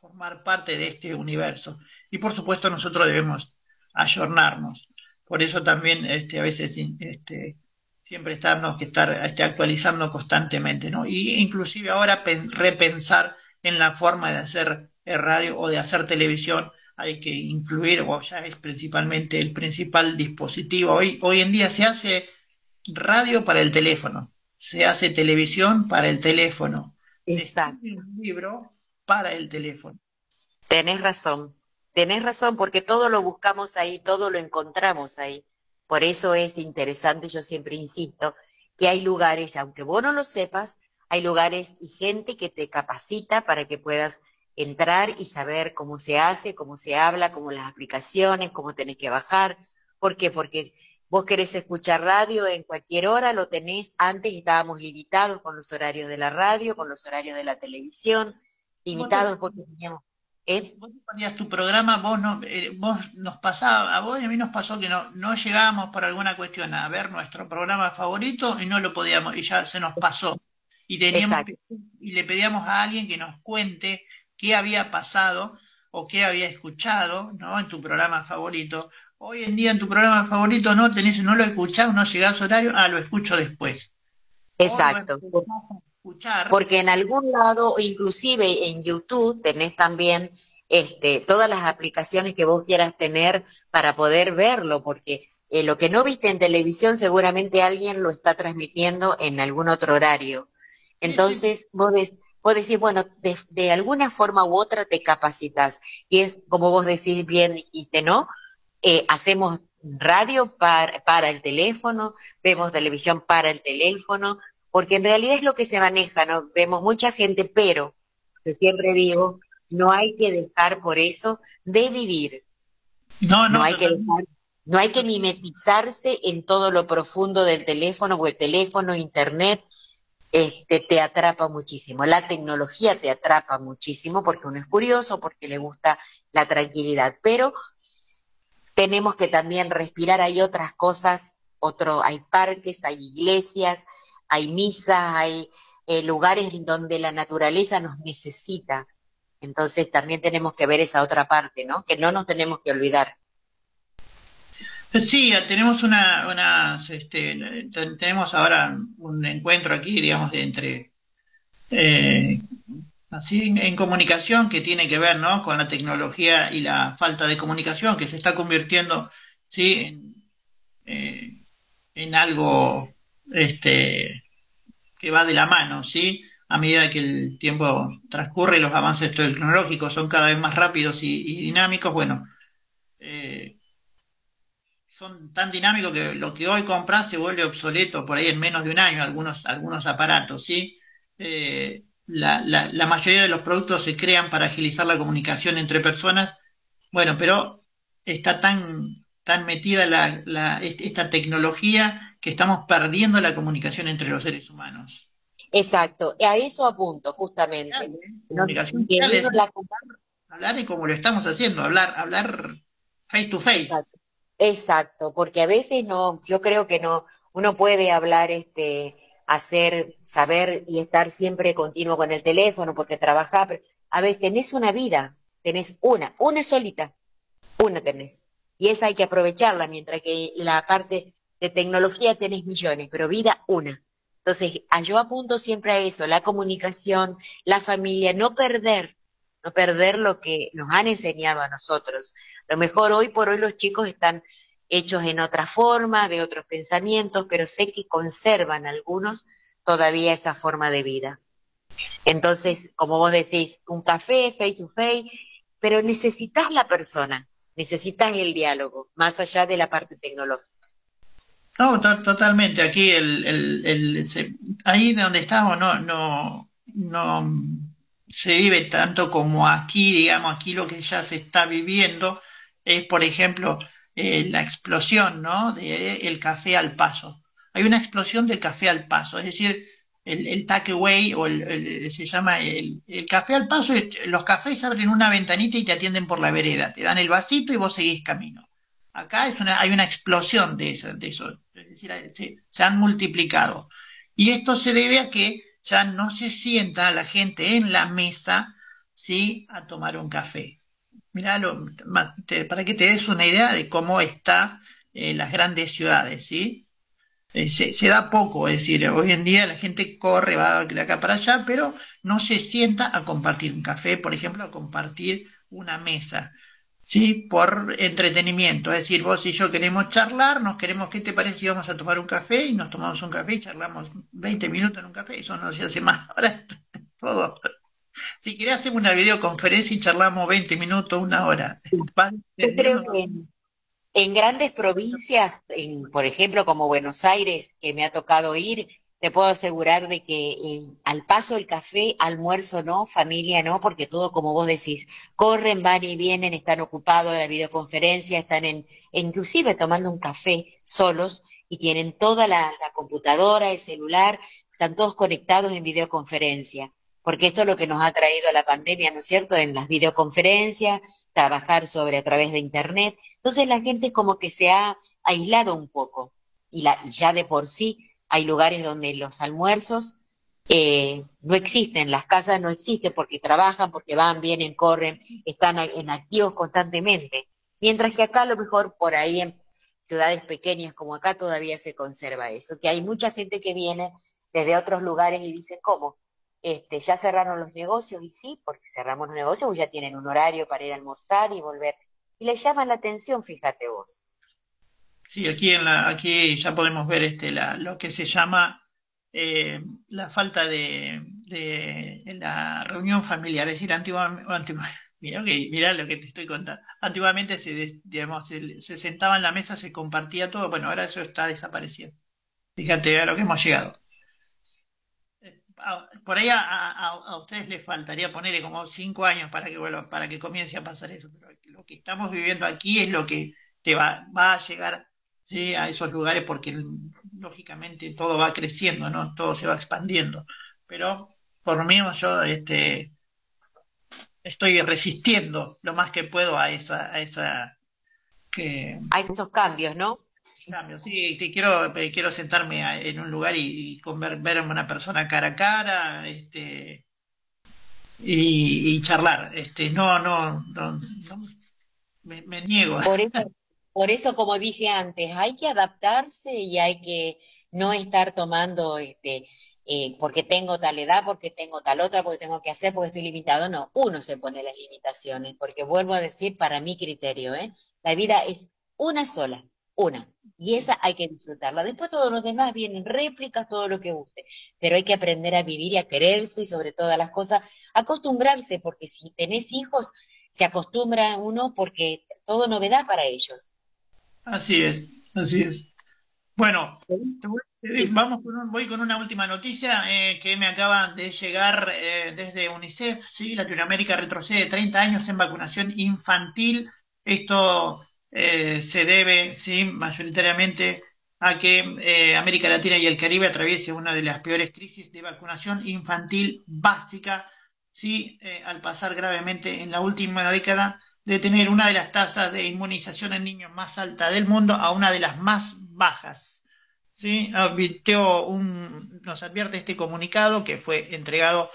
formar parte de este universo. Y por supuesto nosotros debemos ayornarnos. Por eso también este, a veces este, siempre estamos que estar este, actualizando constantemente, ¿no? Y inclusive ahora pen- repensar en la forma de hacer eh, radio o de hacer televisión. Hay que incluir, o ya es principalmente el principal dispositivo. Hoy, hoy en día se hace radio para el teléfono, se hace televisión para el teléfono, se Exacto. un libro para el teléfono. Tenés razón, tenés razón, porque todo lo buscamos ahí, todo lo encontramos ahí. Por eso es interesante, yo siempre insisto, que hay lugares, aunque vos no lo sepas, hay lugares y gente que te capacita para que puedas entrar y saber cómo se hace, cómo se habla, cómo las aplicaciones, cómo tenés que bajar. ¿Por qué? Porque vos querés escuchar radio en cualquier hora, lo tenés. Antes estábamos limitados con los horarios de la radio, con los horarios de la televisión, limitados porque teníamos ¿Eh? Vos ponías tu programa, vos, no, eh, vos nos pasaba, a vos y a mí nos pasó que no, no llegábamos por alguna cuestión a ver nuestro programa favorito y no lo podíamos, y ya se nos pasó. Y teníamos y le pedíamos a alguien que nos cuente qué había pasado o qué había escuchado, ¿no? En tu programa favorito. Hoy en día en tu programa favorito no tenés, no lo escuchás, no llegás a horario, ah, lo escucho después. Exacto. Escuchar. Porque en algún lado, inclusive en YouTube, tenés también este, todas las aplicaciones que vos quieras tener para poder verlo, porque eh, lo que no viste en televisión seguramente alguien lo está transmitiendo en algún otro horario. Entonces, vos, des- vos decís, bueno, de, de alguna forma u otra te capacitas. Y es, como vos decís bien, dijiste, ¿no? Eh, hacemos radio para, para el teléfono, vemos televisión para el teléfono, porque en realidad es lo que se maneja, ¿no? Vemos mucha gente, pero, yo siempre digo, no hay que dejar por eso de vivir. No, no, hay que dejar, no hay que mimetizarse en todo lo profundo del teléfono, porque el teléfono, internet, este, te atrapa muchísimo. La tecnología te atrapa muchísimo porque uno es curioso, porque le gusta la tranquilidad. Pero tenemos que también respirar, hay otras cosas, otro, hay parques, hay iglesias, hay misas, hay eh, lugares donde la naturaleza nos necesita. Entonces también tenemos que ver esa otra parte, ¿no? Que no nos tenemos que olvidar. Sí, tenemos una, una este, te- tenemos ahora un encuentro aquí, digamos, de entre eh, así en, en comunicación que tiene que ver, ¿no? Con la tecnología y la falta de comunicación que se está convirtiendo, sí, en, eh, en algo, este, que va de la mano, ¿sí? A medida que el tiempo transcurre los avances tecnológicos son cada vez más rápidos y, dinámicos, bueno, eh, son tan dinámicos que lo que hoy compras se vuelve obsoleto por ahí en menos de un año, algunos, algunos aparatos, ¿sí? Eh, la, la, mayoría de los productos se crean para agilizar la comunicación entre personas, bueno, pero está tan, tan metida esta tecnología que estamos perdiendo la comunicación entre los seres humanos. Exacto, a eso apunto, justamente. Comunicación es la- hablar y como lo estamos haciendo, hablar, hablar face to face. Exacto, porque a veces no, yo creo que no, uno puede hablar, este, hacer, saber y estar siempre continuo con el teléfono porque trabajar, pero a veces tenés una vida, tenés una, una solita, una tenés. Y esa hay que aprovecharla, mientras que la parte de tecnología tenés millones, pero vida una. Entonces, yo apunto siempre a eso, la comunicación, la familia, no perder, no perder lo que nos han enseñado a nosotros. A lo mejor hoy por hoy los chicos están hechos en otra forma, de otros pensamientos, pero sé que conservan algunos todavía esa forma de vida. Entonces, como vos decís, un café, face to face, pero necesitas la persona, necesitas el diálogo, más allá de la parte tecnológica. No, to- totalmente. Aquí el, el, el- se- ahí donde estamos no, no, no se vive tanto como aquí, digamos, aquí lo que ya se está viviendo es, por ejemplo, eh, la explosión, ¿no? De el café al paso. Hay una explosión del café al paso, es decir, el, el takeaway o el, se llama el, el café al paso, los cafés abren una ventanita y te atienden por la vereda, te dan el vasito y vos seguís camino. Acá hay una explosión de eso. Es decir, se, han multiplicado. Y esto se debe a que ya no se sienta la gente en la mesa, ¿sí? a tomar un café. Mirá, para que te des una idea de cómo está eh, las grandes ciudades, ¿sí? Eh, se, se da poco, es decir, hoy en día la gente corre, va de acá para allá, pero no se sienta a compartir un café, por ejemplo, a compartir una mesa. ¿Sí? Por entretenimiento. Es decir, vos y yo queremos charlar, nos queremos, ¿qué te parece si vamos a tomar un café? Y nos tomamos un café y charlamos 20 minutos en un café, eso no se hace más. Ahora todo. Si querés hacemos una videoconferencia y charlamos 20 minutos, una hora. Yo creo que en, en grandes provincias, en, por ejemplo, como Buenos Aires, que me ha tocado ir, te puedo asegurar de que eh, al paso del café, almuerzo no, familia no, porque todo, como vos decís, corren, van y vienen, están ocupados en la videoconferencia, están en, e inclusive tomando un café solos y tienen toda la, la computadora, el celular, están todos conectados en videoconferencia, porque esto es lo que nos ha traído la pandemia, ¿no es cierto? En las videoconferencias, trabajar sobre a través de internet. Entonces la gente como que se ha aislado un poco y, la, y ya de por sí hay lugares donde los almuerzos eh, no existen, las casas no existen porque trabajan, porque van, vienen, corren, están en activos constantemente. Mientras que acá a lo mejor por ahí en ciudades pequeñas como acá todavía se conserva eso, que hay mucha gente que viene desde otros lugares y dicen, ¿cómo? Este, ya cerraron los negocios y sí, porque cerramos los negocios, ya tienen un horario para ir a almorzar y volver. Y le llaman la atención, fíjate vos. Sí, aquí en la, aquí ya podemos ver este la, lo que se llama eh, la falta de, la reunión familiar. Es decir, antiguamente, mira, lo que te estoy contando. Antiguamente se, digamos, se, se sentaba en la mesa, se compartía todo. Bueno, ahora eso está desapareciendo. Fíjate a lo que hemos llegado. A- Por ahí a ustedes les faltaría ponerle como cinco años para que vuelva, para que comience a pasar eso. Pero lo que estamos viviendo aquí es lo que te va, va a llegar ¿sí? a esos lugares porque lógicamente todo va creciendo, ¿no? Todo se va expandiendo. Pero por mí yo este, estoy resistiendo lo más que puedo a esa, a esa que, Hay esos cambios, ¿no? cambio. Sí, te quiero, eh, quiero sentarme a- en un lugar y, y ver a una persona cara a cara, este, y, y charlar. Este, no, no, no, no, me, me niego. Por eso, por eso, como dije antes, hay que adaptarse y hay que no estar tomando, este, eh, porque tengo tal edad, porque tengo tal otra, porque tengo que hacer, porque estoy limitado. No, uno se pone las limitaciones, porque vuelvo a decir, para mi criterio, ¿eh? La vida es una sola, una. Y esa hay que disfrutarla. Después todos los demás vienen réplicas, todo lo que guste. Pero hay que aprender a vivir y a quererse y sobre todas las cosas, acostumbrarse, porque si tenés hijos, se acostumbra uno porque todo novedad para ellos. Así es, así es. Bueno, eh, vamos con un- voy con una última noticia eh, que me acaba de llegar eh, desde UNICEF, ¿sí? Latinoamérica retrocede 30 años en vacunación infantil. Esto eh, se debe, ¿sí? mayoritariamente a que eh, América Latina y el Caribe atraviese una de las peores crisis de vacunación infantil básica, ¿sí? Al pasar gravemente en la última década de tener una de las tasas de inmunización en niños más alta del mundo a una de las más bajas. ¿sí? Un, nos advierte este comunicado que fue entregado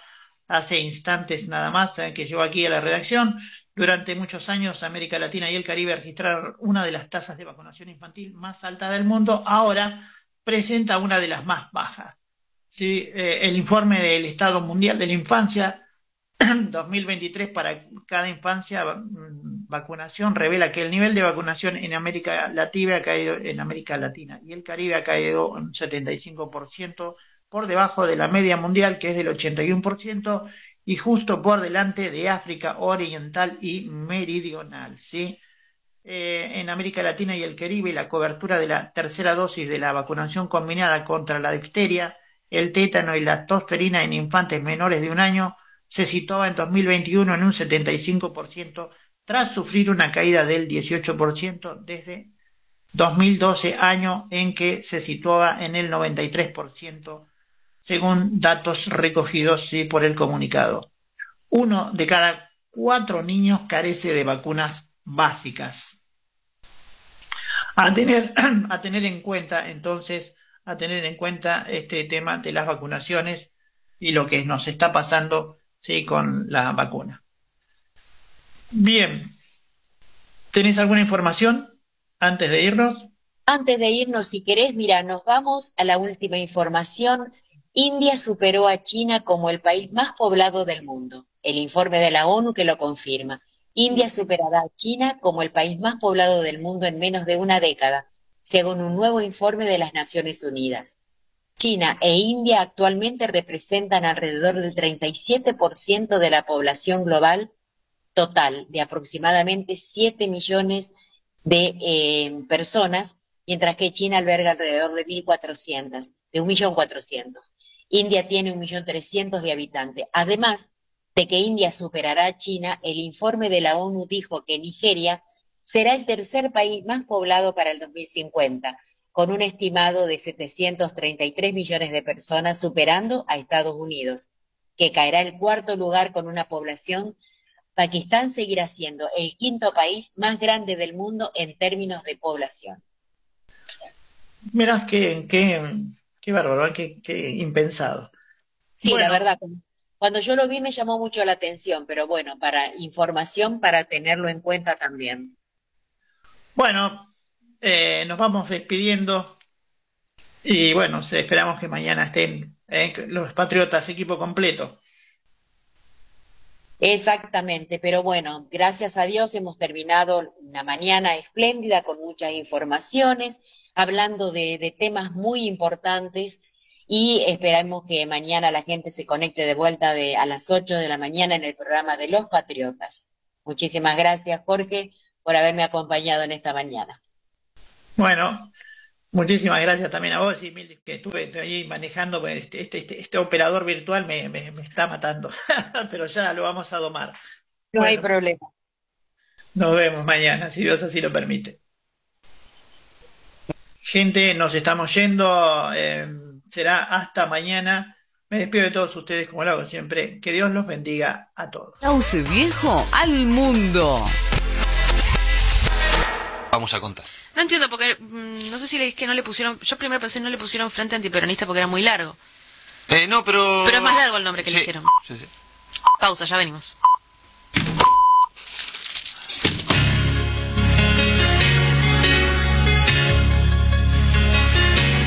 hace instantes nada más eh, que llegó aquí a la redacción. Durante muchos años América Latina y el Caribe registraron una de las tasas de vacunación infantil más alta del mundo. Ahora presenta una de las más bajas. ¿sí? Eh, el informe del Estado Mundial de la Infancia 2023 para cada infancia mm, vacunación revela que el nivel de vacunación en América Latina ha caído en América Latina y el Caribe ha caído un 75% por debajo de la media mundial que es del 81% y justo por delante de África Oriental y Meridional, ¿sí? Eh, en América Latina y el Caribe la cobertura de la tercera dosis de la vacunación combinada contra la difteria, el tétano y la tosferina en infantes menores de un año se situaba en 2021 en un 75% tras sufrir una caída del 18% desde 2012, año en que se situaba en el 93%, según datos recogidos sí, por el comunicado. Uno de cada cuatro niños carece de vacunas básicas. A tener, a tener en cuenta, entonces, a tener en cuenta este tema de las vacunaciones y lo que nos está pasando sí, con la vacuna. Bien, ¿tenés alguna información antes de irnos? Antes de irnos, si querés, mira, nos vamos a la última información. India superó a China como el país más poblado del mundo. El informe de la ONU que lo confirma. India superará a China como el país más poblado del mundo en menos de una década, según un nuevo informe de las Naciones Unidas. China e India actualmente representan alrededor del 37% de la población global total, de aproximadamente 7 millones de eh, personas, mientras que China alberga alrededor de 1.400, de 1.400.000. India tiene 1.300.000 de habitantes. Además de que India superará a China, el informe de la ONU dijo que Nigeria será el tercer país más poblado para el 2050, con un estimado de 733 millones de personas, superando a Estados Unidos, que caerá el cuarto lugar con una población. Pakistán seguirá siendo el quinto país más grande del mundo en términos de población. Mirá, qué, qué, qué bárbaro, qué, qué impensado. Sí, Bueno. la verdad, cuando yo lo vi me llamó mucho la atención, pero bueno, para información, para tenerlo en cuenta también. Bueno, eh, nos vamos despidiendo y bueno, esperamos que mañana estén eh, los Patriotas, equipo completo. Exactamente, pero bueno, gracias a Dios hemos terminado una mañana espléndida con muchas informaciones, hablando de, temas muy importantes y esperamos que mañana la gente se conecte de vuelta de, a las 8 de la mañana en el programa de Los Patriotas. Muchísimas gracias, Jorge, por haberme acompañado en esta mañana. Bueno, muchísimas gracias también a vos, y mil- que estuve ahí manejando, pues, este, este, este, este operador virtual me, me, me está matando, pero ya lo vamos a domar. No hay problema. Nos vemos mañana, si Dios así lo permite. Gente, nos estamos yendo, eh, será hasta mañana. Me despido de todos ustedes como lo hago siempre. Que Dios los bendiga a todos. Sauce Viejo al mundo. Vamos a contar. No entiendo porque mm, no sé si le es que no le pusieron. Yo primero pensé no le pusieron frente antiperonista porque era muy largo. Eh, no, pero... Pero es más largo el nombre que Sí, eligieron. sí, sí. Pausa, ya venimos.